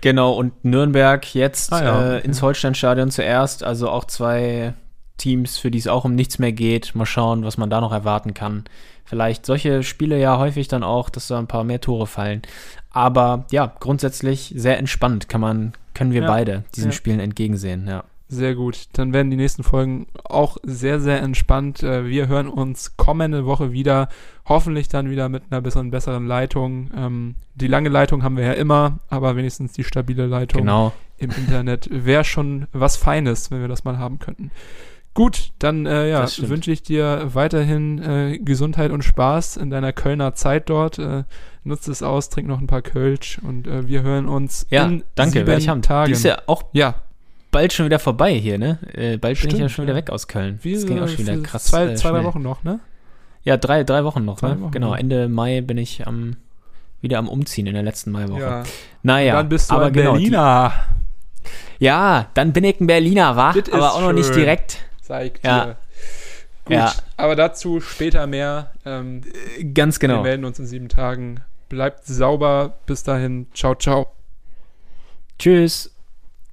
Genau, und Nürnberg jetzt Ah, ja, äh, ins Holsteinstadion zuerst. Also auch zwei Teams, für die es auch um nichts mehr geht. Mal schauen, was man da noch erwarten kann. Vielleicht solche Spiele ja häufig dann auch, dass da ein paar mehr Tore fallen. Aber ja, grundsätzlich sehr entspannt kann man, können wir Ja, beide diesen ja. Spielen entgegensehen, ja. Sehr gut. Dann werden die nächsten Folgen auch sehr, sehr entspannt. Äh, Wir hören uns kommende Woche wieder. Hoffentlich dann wieder mit einer bisschen besseren Leitung. Ähm, Die lange Leitung haben wir ja immer, aber wenigstens die stabile Leitung Genau. im Internet wäre schon was Feines, wenn wir das mal haben könnten. Gut, dann äh, ja, wünsche ich dir weiterhin äh, Gesundheit und Spaß in deiner Kölner Zeit dort. Äh, nutze es aus, trink noch ein paar Kölsch und äh, wir hören uns Ja, in danke, sieben. Tagen. Die ist ja auch ja, bald schon wieder vorbei hier, ne? Äh, bald bin ich ja Stimmt, schon wieder weg aus Köln. Wie das ging auch schon wieder krass. Zwei, äh, zwei drei. Wochen noch, ne? Ja, drei, drei Wochen noch, Drei ne? Wochen genau, noch. Ende Mai bin ich am, wieder am Umziehen in der letzten Maiwoche. Ja. Naja, dann bist du aber ein genau, die- Berliner, Ja, dann bin ich ein Berliner, wa? Das Aber auch noch nicht schön. direkt. sag ich dir. Ja. Gut, Ja. aber dazu später mehr. Ähm, Ganz Wir genau. melden uns in sieben Tagen. Bleibt sauber. Bis dahin. Ciao, ciao. Tschüss.